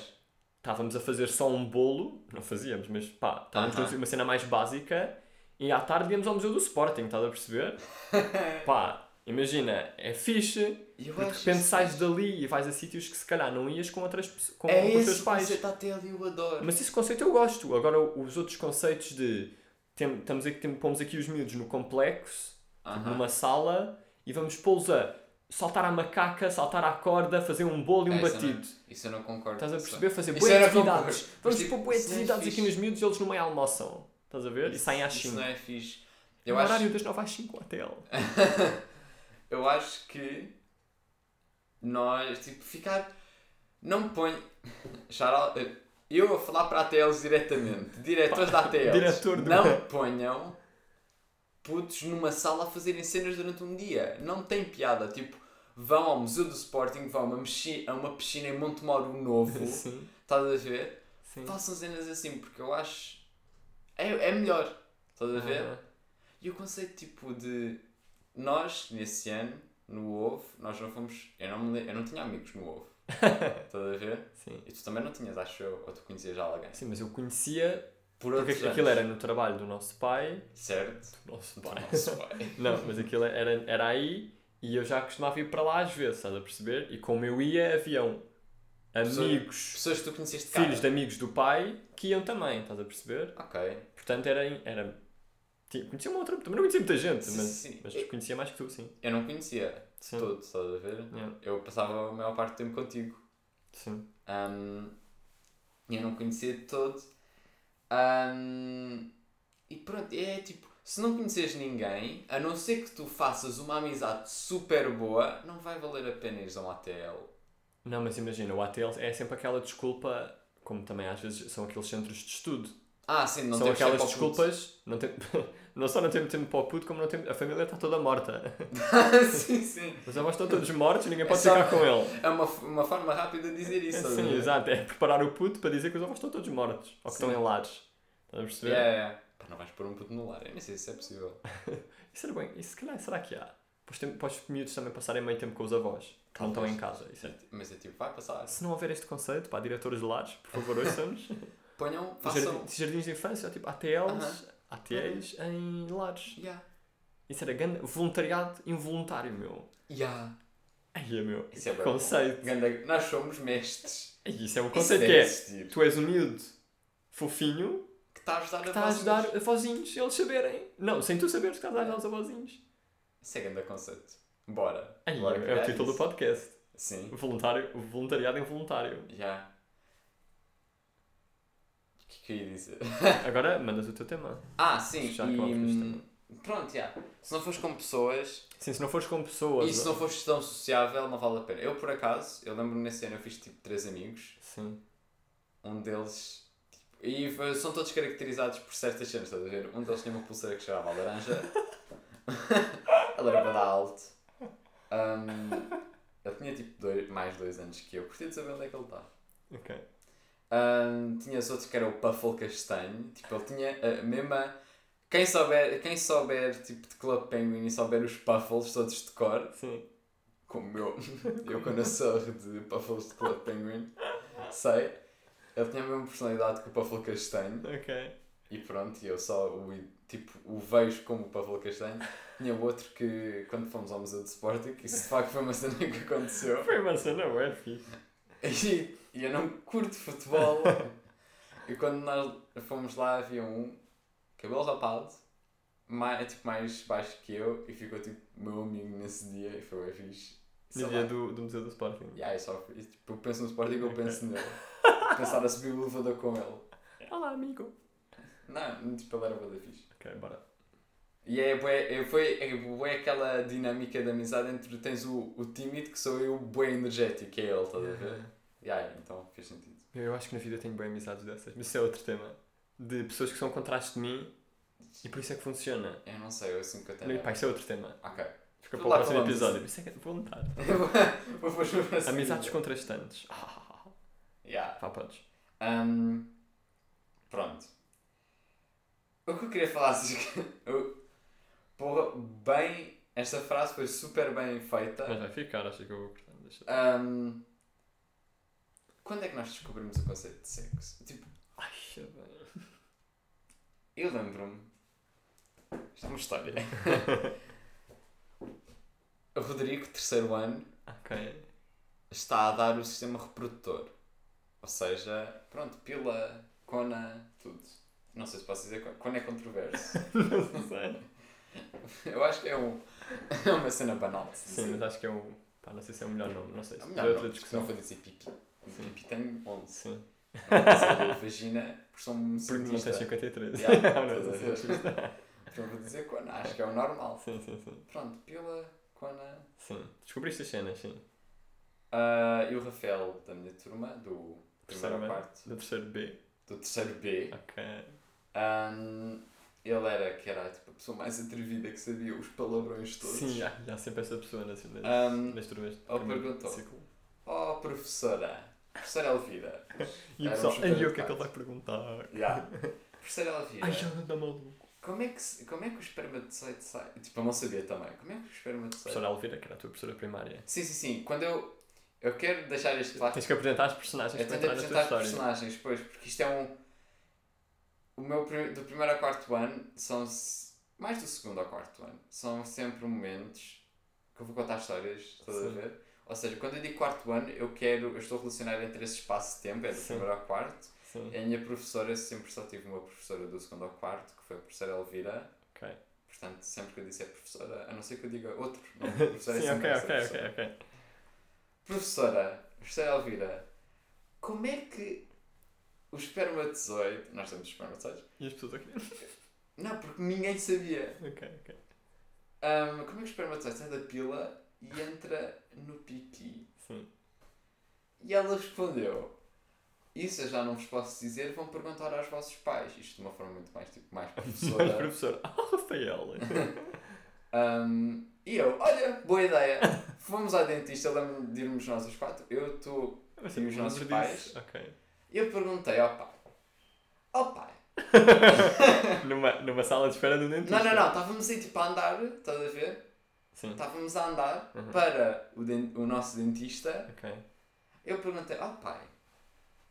Estávamos a fazer só um bolo. Não fazíamos, mas pá, estávamos Aham. numa cena mais básica. E à tarde íamos ao Museu do Sporting, estás a perceber? [LAUGHS] pá, imagina, é fixe. E eu Porque de repente isso sais fixe. dali e vais a sítios que se calhar não ias com outras com, É com os teus esse pais. conceito ATL e eu adoro. Mas esse conceito eu gosto. Agora, os outros conceitos de. Tem, estamos aqui, tem, pomos aqui os miúdos no complexo, Aham. numa sala, e vamos pô-los a saltar à macaca, saltar à corda, fazer um bolo e um É, isso eu batido. não- Isso eu não concordo. Estás a Isso- perceber? Fazer Isso boas atividades. Vamos pôr tipo, boas isso é atividades aqui nos miúdos e eles no meio almoçam. Estás a ver? E saem às Isso 5. não é fixe. No Eu acho, horário das 9 às 5 até ele. eu acho que nós, tipo, ficar. Não. Shout out- Eu a falar para ATLs diretamente, diretores da ATLs, Diretor do- não ponham putos numa sala a fazerem cenas durante um dia. Não tem piada. Tipo, vão ao Museu do Sporting, vão a uma, a uma piscina em Montemoro Novo, [LAUGHS] Sim, estás a ver? sim. Façam cenas assim, porque eu acho. É, é melhor, estás a ver? Ah, E o conceito tipo de nós, nesse ano, no OVO, nós não fomos. Eu não, me, eu não tinha amigos no OVO. [LAUGHS] Estás a ver? sim. E tu também não tinhas, acho eu, ou tu conhecias já alguém. Sim, mas eu conhecia Por porque outros aquilo anos. era no trabalho do nosso pai. Certo? Nosso Do pai. nosso [LAUGHS] pai. Não, mas aquilo era, era aí e eu já costumava ir para lá às vezes, estás a perceber? E como eu ia, haviam amigos, Pessoas que tu conheceste de cara. filhos de amigos do pai que iam também, estás a perceber? Ok. Portanto, era. era conhecia uma outra. Também não conhecia muita gente, Sim, mas, sim. mas conhecia mais que tu, sim. Eu não conhecia Sim. todos, estás a ver? Yeah. Eu passava a maior parte do tempo contigo. Sim. Um, eu não conhecia de todo. Um, e pronto, é tipo, se não conheces ninguém, a não ser que tu faças uma amizade super boa, não vai valer a pena ir a um ATL. Não, mas imagina, o ATL é sempre aquela desculpa, como também às vezes são aqueles centros de estudo. Ah, sim, não são aquelas desculpas, não, tem, [LAUGHS] não só não temos tempo para o puto, como não tem, a família está toda morta. [LAUGHS] sim, sim. Os avós estão todos mortos e ninguém pode É só- ficar com ele. É uma, uma forma rápida de dizer isso. a Sim, exato. É preparar o puto para dizer que os avós estão todos mortos. Ou que Sim. estão em lares. Estás a perceber? Yeah, yeah. Pá, não vais pôr um puto no lar, eu nem sei se isso é possível. [LAUGHS] Isso era bem. Isso se calhar será que há? Tem- para os miúdos também passarem meio tempo com os avós. Que não estão Talvez. em casa. Isso é- Mas é tipo, vai passar. Se não houver este conceito, pá, diretores de lares, por favor, ouçam-nos. [LAUGHS] Ponham, façam. jardins de infância, tipo ATLs, Aham. ATLs em lares. Yeah. Isso era grande voluntariado involuntário, meu. Yeah. Aí, meu. Isso é conceito. Ganda- Nós somos mestres. Isso é um conceito deve que é. existir. Tu és um miúdo fofinho Que está a ajudar que a está a ajudar avózinhos eles saberem. Não, sem tu saberes que estás a ajudar os avózinhos. Isso é grande conceito. Bora. Bora é o título do isso. podcast. Sim. Voluntário, voluntariado involuntário. Já. O que é que eu ia dizer? [LAUGHS] Agora mandas o teu tema. Ah, sim. Já e, Pronto, já. Se não fores com pessoas Sim, se não fores com pessoas. e se não fores tão sociável, não vale a pena. Eu, por acaso, eu lembro-me nesse ano eu fiz tipo três amigos. Sim. Um deles. Tipo, e são todos caracterizados por certas cenas, estás a ver? Um deles tinha uma pulseira que cheirava a laranja. Ele era alto. Um, ele tinha tipo dois, mais dois anos que eu. Curtia de saber onde é que ele está. Ok. Um, tinhas outros que era o Puffle Castanho. Tipo, ele tinha a mesma. Quem souber, quem souber tipo, de Club Penguin e souber os Puffles todos de cor, Sim. como eu, [LAUGHS] eu quando sou de Puffles de Club Penguin, sei. Ele tinha a mesma personalidade que o Puffle Castanho. Ok. E pronto, eu só o, tipo, o vejo como o Puffle Castanho. Tinha outro que, quando fomos ao Museu de Sporting, isso de facto foi uma cena que aconteceu. Foi uma cena, é fixe. E, e eu não curto futebol. e quando nós fomos lá havia um cabelo rapado, mais, tipo, mais baixo que eu, e ficou tipo meu amigo nesse dia e foi bem fixe. No dia do, do Museu do Sporting. Yeah, eu, só, e, tipo, eu penso no Sporting eu penso nele. Pensar a subir o elevador com ele. Olá, amigo. Não, tipo, ele era bada fixe. Ok, bora. E é, é, foi, é aquela dinâmica de amizade entre tens o, o tímido que sou eu, o bué energético, que é ele, estás a ver? Yeah, então fez sentido. Eu acho que na vida tenho bem amizades dessas. Mas isso é outro tema. De pessoas que são contraste de mim e por isso é que funciona. Eu não sei, eu sinto que eu Não, tenho. pá, isso é outro tema. Ok. Fica para o próximo episódio. Isso é que [LAUGHS] vou notar. Vou próximo Amizades contrastantes. [LAUGHS] Yeah. Pá, podes. Hum, pronto. O que eu queria falar assim, [LAUGHS] eu, porra, bem, esta frase foi super bem feita. Mas vai ficar, acho que eu vou cortar. Deixa. Hum, quando é que nós descobrimos o conceito de sexo? Tipo, Ai, eu lembro-me. Isto é uma história. o [LAUGHS] Rodrigo, terceiro ano, Ok. está a dar o sistema reprodutor. Ou seja, pronto, pila, cona, tudo. Não sei se posso dizer. Cona é controverso. [LAUGHS] Não sei. Eu acho que é, um, é uma cena banal Sim, mas acho que é o. Pá, não sei se é o melhor nome. Não sei. É Se melhor é não, outra discussão. Não vou dizer pipi. Sim. pipi tem 11. Sim. Não vou dizer vagina, porque sou um Porque não tens cientista. 53. Yeah, [LAUGHS] Não, não, não. Então vou dizer cona. Acho que é o normal. Sim, sim, sim. Pronto, pila, cona. Sim. Descobriste as cenas, sim. Ah, e o Rafael da minha turma, do Terceiro quarto, Do terceiro B. do terceiro B, Ok. Ahm, ele era que era tipo, a pessoa mais atrevida que sabia os palavrões todos. Sim, há, há sempre essa pessoa nas, nas, Ahm, nas turmas primeiro perguntou. ciclo. oh, professora, professora Elvira. E o pessoal, um super o que é que ele vai perguntar? Yeah. Professora Elvira, Ai, já anda maluco. como, é que, como é que o espermatozoide sai? Tipo, eu não sabia também. Como é que o espermatozoide... Professora Alvira, que era a tua professora primária. Sim, sim, sim. Quando eu... Eu quero deixar isto claro. Tens que apresentar as personagens Eu para na tua apresentar as história. personagens, pois, porque isto é um. O meu do primeiro ao quarto ano são. Mais do segundo ao quarto ano. São sempre momentos que eu vou contar histórias, estás a ver? Ou seja, quando eu digo quarto ano, eu quero. Eu estou relacionado entre esse espaço de tempo, é do Sim. primeiro ao quarto. Sim. A minha professora, sempre só tive uma professora do segundo ao quarto, que foi a professora Elvira. Ok. Portanto, sempre que eu disser professora, a não ser que eu diga outro, não, [LAUGHS] professora é Sim, sempre ok, essa ok, professora. ok, ok. Professora, professora Elvira, como é que o espermatozoide. Nós temos espermatozoides? E as pessoas aqui? Não, porque ninguém sabia. Ok, ok. Ahm, como é que o espermatozoide sai da pila e entra no pipi? Sim. E ela respondeu: Isso eu já não vos posso dizer, vão perguntar aos vossos pais. Isto de uma forma muito mais, tipo, mais [LAUGHS] professora. professor, [LAUGHS] ah, Rafael. [LAUGHS] Ahm, e eu: Olha, boa ideia. Fomos à dentista, lembro-me de irmos nós os quatro. Eu estou. Mas E os eu nossos pais? Ok. E eu perguntei ao pai: Ó pai. [LAUGHS] Numa, numa sala de espera do dentista. Não, não, não, estávamos aí tipo a andar, estás a ver? Sim. Estávamos a andar Uhum. para o, den- o nosso dentista. Ok. Eu perguntei, ó pai,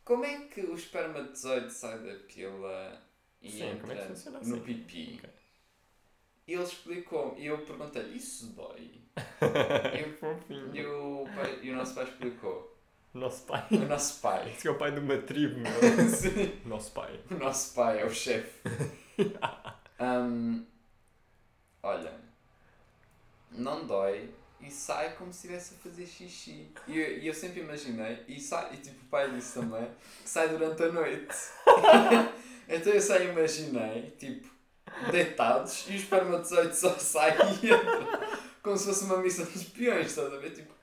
como é que o espermatozoide sai da pila e Sim, entra como é que funciona no assim? pipi? Ok. E ele explicou e eu perguntei, isso dói? [LAUGHS] É fofinho. E o, pai- e o nosso pai explicou. O nosso pai. O nosso pai. Esse é o pai de uma tribo, meu. [LAUGHS] Sim. O nosso pai. O nosso pai é o chefe. [LAUGHS] Hum, olha, não dói e sai como se estivesse a fazer xixi. E eu, e eu sempre imaginei, e, sai, e tipo o pai disse também, que sai durante a noite. [LAUGHS] então eu só imaginei, tipo, deitados e o espermatozoide só sai e entra. Como se fosse uma missão de espiões, estás a ver? Tipo,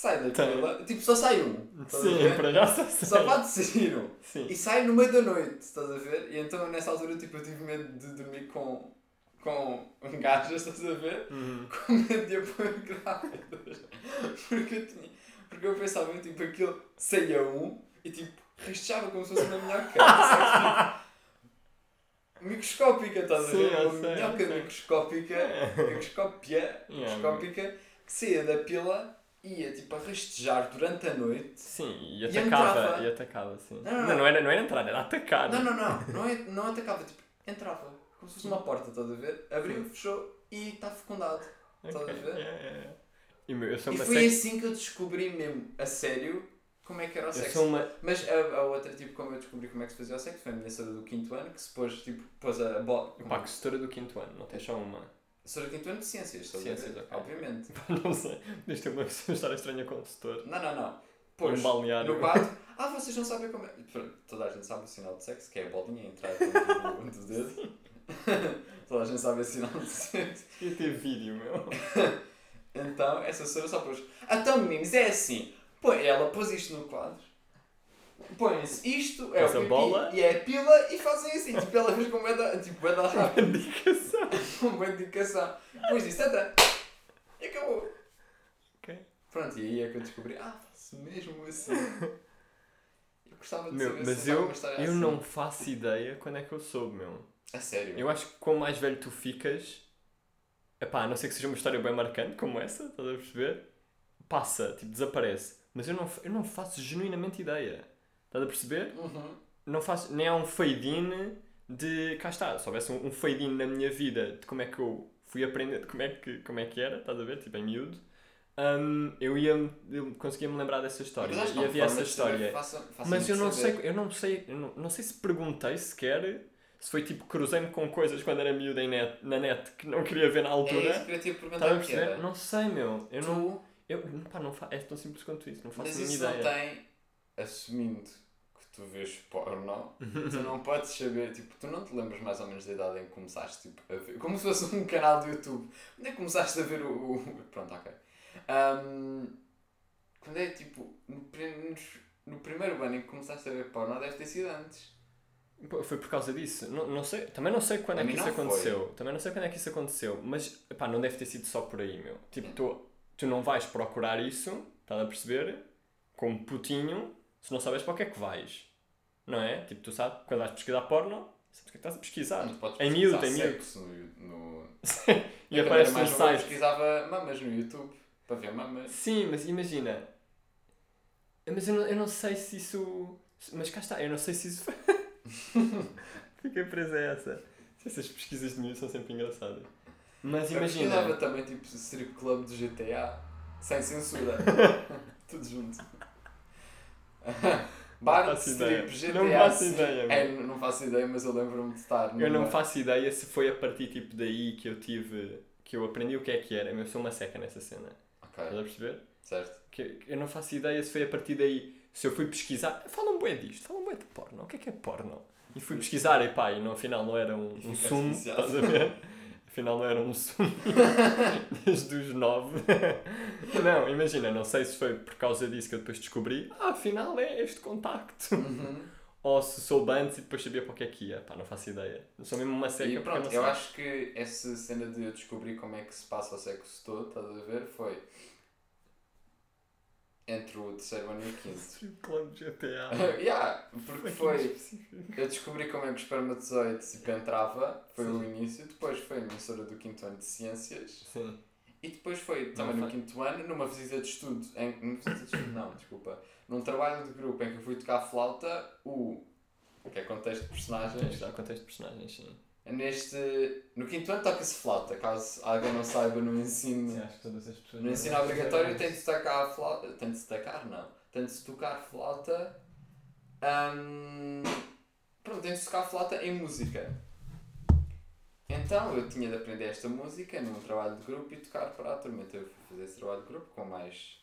sai da Tá. pila, tipo, só sai um. estás a Sim, ver? para já só sei. Só pode sair um. Sim. E sai no meio da noite, estás a ver? E então nessa altura tipo, eu tive medo de dormir com, com gajas, estás a ver? Uhum. [LAUGHS] Com medo de apoio [LAUGHS] grávidas. Porque eu tinha. Porque eu pensava tipo aquilo saía um e tipo rastejava como se fosse uma minhoca. sabes? Tipo, microscópica, estás a Sim, ver? eu Uma sei, eu minhoca sei. microscópica, [LAUGHS] microscópia, Yeah, microscópica, que saía da pila ia tipo a rastejar durante a noite. Sim, e E atacava. entrava. E atacava, sim. Não, não, Não, não. não era, não era entrar, era atacar. Não, não, não, não, é, não atacava, tipo, entrava, como se fosse uma porta, estás a ver? Abriu, fechou e está fecundado. Estás a ver? yeah, yeah, yeah. E meu, E foi sex- assim que eu descobri mesmo, a sério, como é que era o sexo. uma. Mas a, a outra, tipo, como eu descobri como é que se fazia o sexo, foi a minha do quinto ano, que se pôs, tipo, pôs a bola. Pá, que setora do quinto ano, não tens só uma. Do quinto ano de ciências, Ciências, a ver? ok. Obviamente. [LAUGHS] Não sei. Diz ter uma história estranha com o setor. Não, não, não. Um Pôs balneário. no quadro. [LAUGHS] Ah, vocês não sabem como é. Pronto, Toda a gente sabe o sinal de sexo, que é a bolinha entrar dentro do, do dedo. [LAUGHS] Toda a gente sabe o sinal de sexo. Ia ter vídeo, meu. Então, essa senhora só pôs. Então, meninos, é assim. Põe, ela pôs isto no quadro. Põe-se isto, é o pipi bola. e é a pila e fazem assim. Tipo, ela fez com bué da- tipo, bué da rápido. Indicação. Com boa indicação. [LAUGHS] Depois disse, tata. E acabou. Ok. Pronto, e aí é que eu descobri, ah, faço mesmo assim. Eu gostava de Meu, saber mas se eu, eu assim. não faço ideia quando é que eu soube, meu. A sério? Eu acho que quanto mais velho tu ficas, epá, a não ser que seja uma história bem marcante como essa, estás a perceber? Passa, tipo, desaparece. Mas eu não, eu não faço genuinamente ideia. Estás a perceber? Uhum. Não faço, nem há um fade-in de. Cá está, se houvesse um, um fade-in na minha vida de como é que eu fui aprender, de como é que, como é que era, estás a ver? Tipo, em miúdo. hum, eu ia eu conseguia me lembrar dessa história Mas e havia forma essa história faça- faça-me mas eu não saber. sei, eu não sei, eu não, não sei se perguntei sequer se foi tipo cruzei-me com coisas quando era miúdo net, na net que não queria ver na É altura. isso que eu te ia perguntar Estás a o que perceber? era. Não sei, meu. Eu tu, não, eu, pá, não fa é tão simples quanto isso, não faço mas nenhuma isso não ideia. tem, assumindo que tu vês porno, tu não podes saber, tipo, tu não te lembras mais ou menos da idade em que começaste tipo, a ver, como se fosse um canal do YouTube. Quando é que começaste a ver o. o- pronto, ok. Ahm, quando é tipo, no, no primeiro ano em que começaste a ver porno, deve ter sido antes. Foi por causa disso. Não, não sei, também não sei quando A é que isso não foi. aconteceu. Também não sei quando é que isso aconteceu. Mas pá, não deve ter sido só por aí, meu. Tipo, tu, tu não vais procurar isso, estás a perceber? Como putinho, se não sabes para o que é que vais. Não é? Tipo, tu sabes, quando vais pesquisar porno, sabes o que é que estás a pesquisar. Não te podes Em miúdo, pesquisar em miúdo. no, no... [LAUGHS] E Eu, aparece um novo, eu site. pesquisava mamas no YouTube para ver mamas. Sim, mas imagina. Mas eu não, eu não sei se isso. Mas cá está, eu não sei se isso. [LAUGHS] Fiquei presa a essa. Essas pesquisas de mim são sempre engraçadas. Mas Eu imagina. pesquisava também tipo strip club do GTA, sem censura. [LAUGHS] Tudo junto. [LAUGHS] Bar strip. GTA. Não faço ideia. É, não faço ideia, mas eu lembro-me de estar. Eu não faço ideia se foi a partir tipo daí que eu tive. que eu aprendi o que é que era. Eu sou uma seca nessa cena. Estás a Ok, perceber? certo. Que, eu não faço ideia se foi a partir daí. Se eu fui pesquisar. Falam bué disto, falam bué de porno. O que é que é porno? E fui pesquisar e pá, e no, afinal não era um, um sumo. Estás a ver? [LAUGHS] Afinal não era um sumo. Desde os nove. [LAUGHS] Não, imagina, não sei se foi por causa disso que eu depois descobri. Ah, afinal é este contacto. Uhum. Ou se soube antes e depois sabia para o que é que ia. Pá, não faço ideia. Eu sou mesmo uma seca E pronto, eu sei. acho que essa cena de eu descobrir como é que se passa o sexo todo, estás a ver, foi entre o terceiro ano e o quinto. [LAUGHS] Club GTA. [LAUGHS] yeah, porque foi. Eu descobri como é que o espermatozoide tipo, entrava, foi o Sim. início, depois foi a emissora do quinto ano de ciências Sim. e depois foi também Não no foi? quinto ano, numa visita de estudo, em, numa visita de estudo não, desculpa, num trabalho de grupo em que eu fui tocar flauta, o que é contexto de personagens, dar contexto de personagens, sim. Neste, no quinto ano toca-se flauta, caso alguém não saiba no ensino, acho que todas as pessoas. no ensino obrigatório tem de se tocar a flauta, tem de se tocar não, tem de se tocar flauta, hum, pronto, tem de se tocar flauta em música. Então eu tinha de aprender esta música num trabalho de grupo e tocar para a turma. Então eu fui fazer esse trabalho de grupo com mais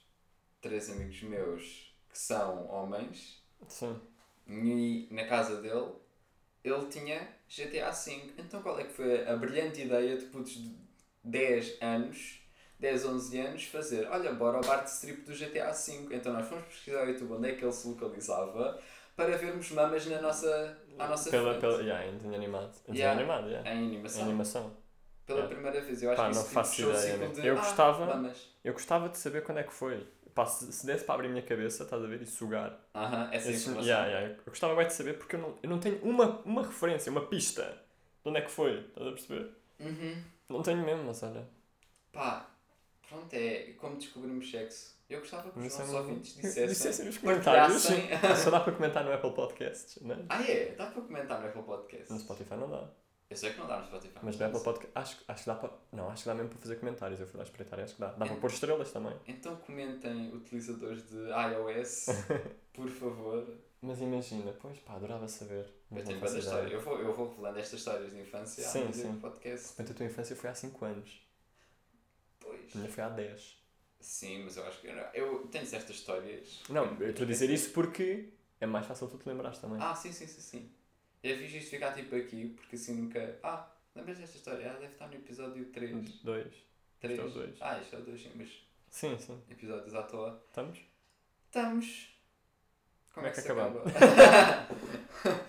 três amigos meus que são homens Sim. e na casa dele ele tinha GTA V. Então qual é que foi a brilhante ideia de putos de 10 anos, 10, 11 anos, fazer? Olha, bora ao bar de strip do GTA V. Então nós fomos pesquisar no YouTube onde é que ele se localizava para vermos mamas na nossa, à nossa Pela, frente. pela, yeah, em desenho animado. Em desenho Yeah. animado, yeah. Em Em animação. animação. Pela Yeah. primeira vez. Eu acho Pá, que não isso faço fechou o ideia, de, Eu ah, gostava- mamas. Eu gostava de saber quando é que foi. Pá, se, se desse para abrir a minha cabeça, estás a ver, e sugar. Aham, essa Esse- informação. yeah, yeah. Eu gostava bem de saber porque eu não, eu não tenho uma, uma referência, uma pista de onde é que foi. Estás a perceber? Uhum. Não tenho mesmo, mas olha. Pá, pronto, é como descobrimos sexo. Eu gostava que os é nossos ouvintes dissessem. Dissessem nos comentários. [LAUGHS] Só dá para comentar no Apple Podcasts, não é? Ah, é? Dá para comentar no Apple Podcast. No Spotify não dá. Eu sei que não dá no Spotify. Mas no Apple Podcast, acho, acho que dá para. Não, acho que dá mesmo para fazer comentários. Eu fui lá espreitar e acho que dá. Dá para pôr estrelas também. Então comentem, utilizadores de iOS, [LAUGHS] por favor. Mas imagina, pois pá, adorava saber. Eu tenho não ideia. histórias. Eu vou, eu vou revelando estas histórias de infância Sim, sim. do podcast. De repente a tua infância foi há 5 anos. Pois. A minha foi há 10. Sim, mas eu acho que. Eu, eu tenho certas histórias. Não, eu estou a dizer isso porque é mais fácil tu te lembrares também. Ah, sim, sim, sim, sim. Eu fiz isto ficar tipo aqui, porque assim nunca. Ah, lembras desta história? Ah, deve estar no episódio 3. 2. 3. é o dois. Ah, isto é o 2, sim, mas Sim, sim. episódios à toa. Estamos? Estamos. Como é que se acabamos? acaba? [LAUGHS]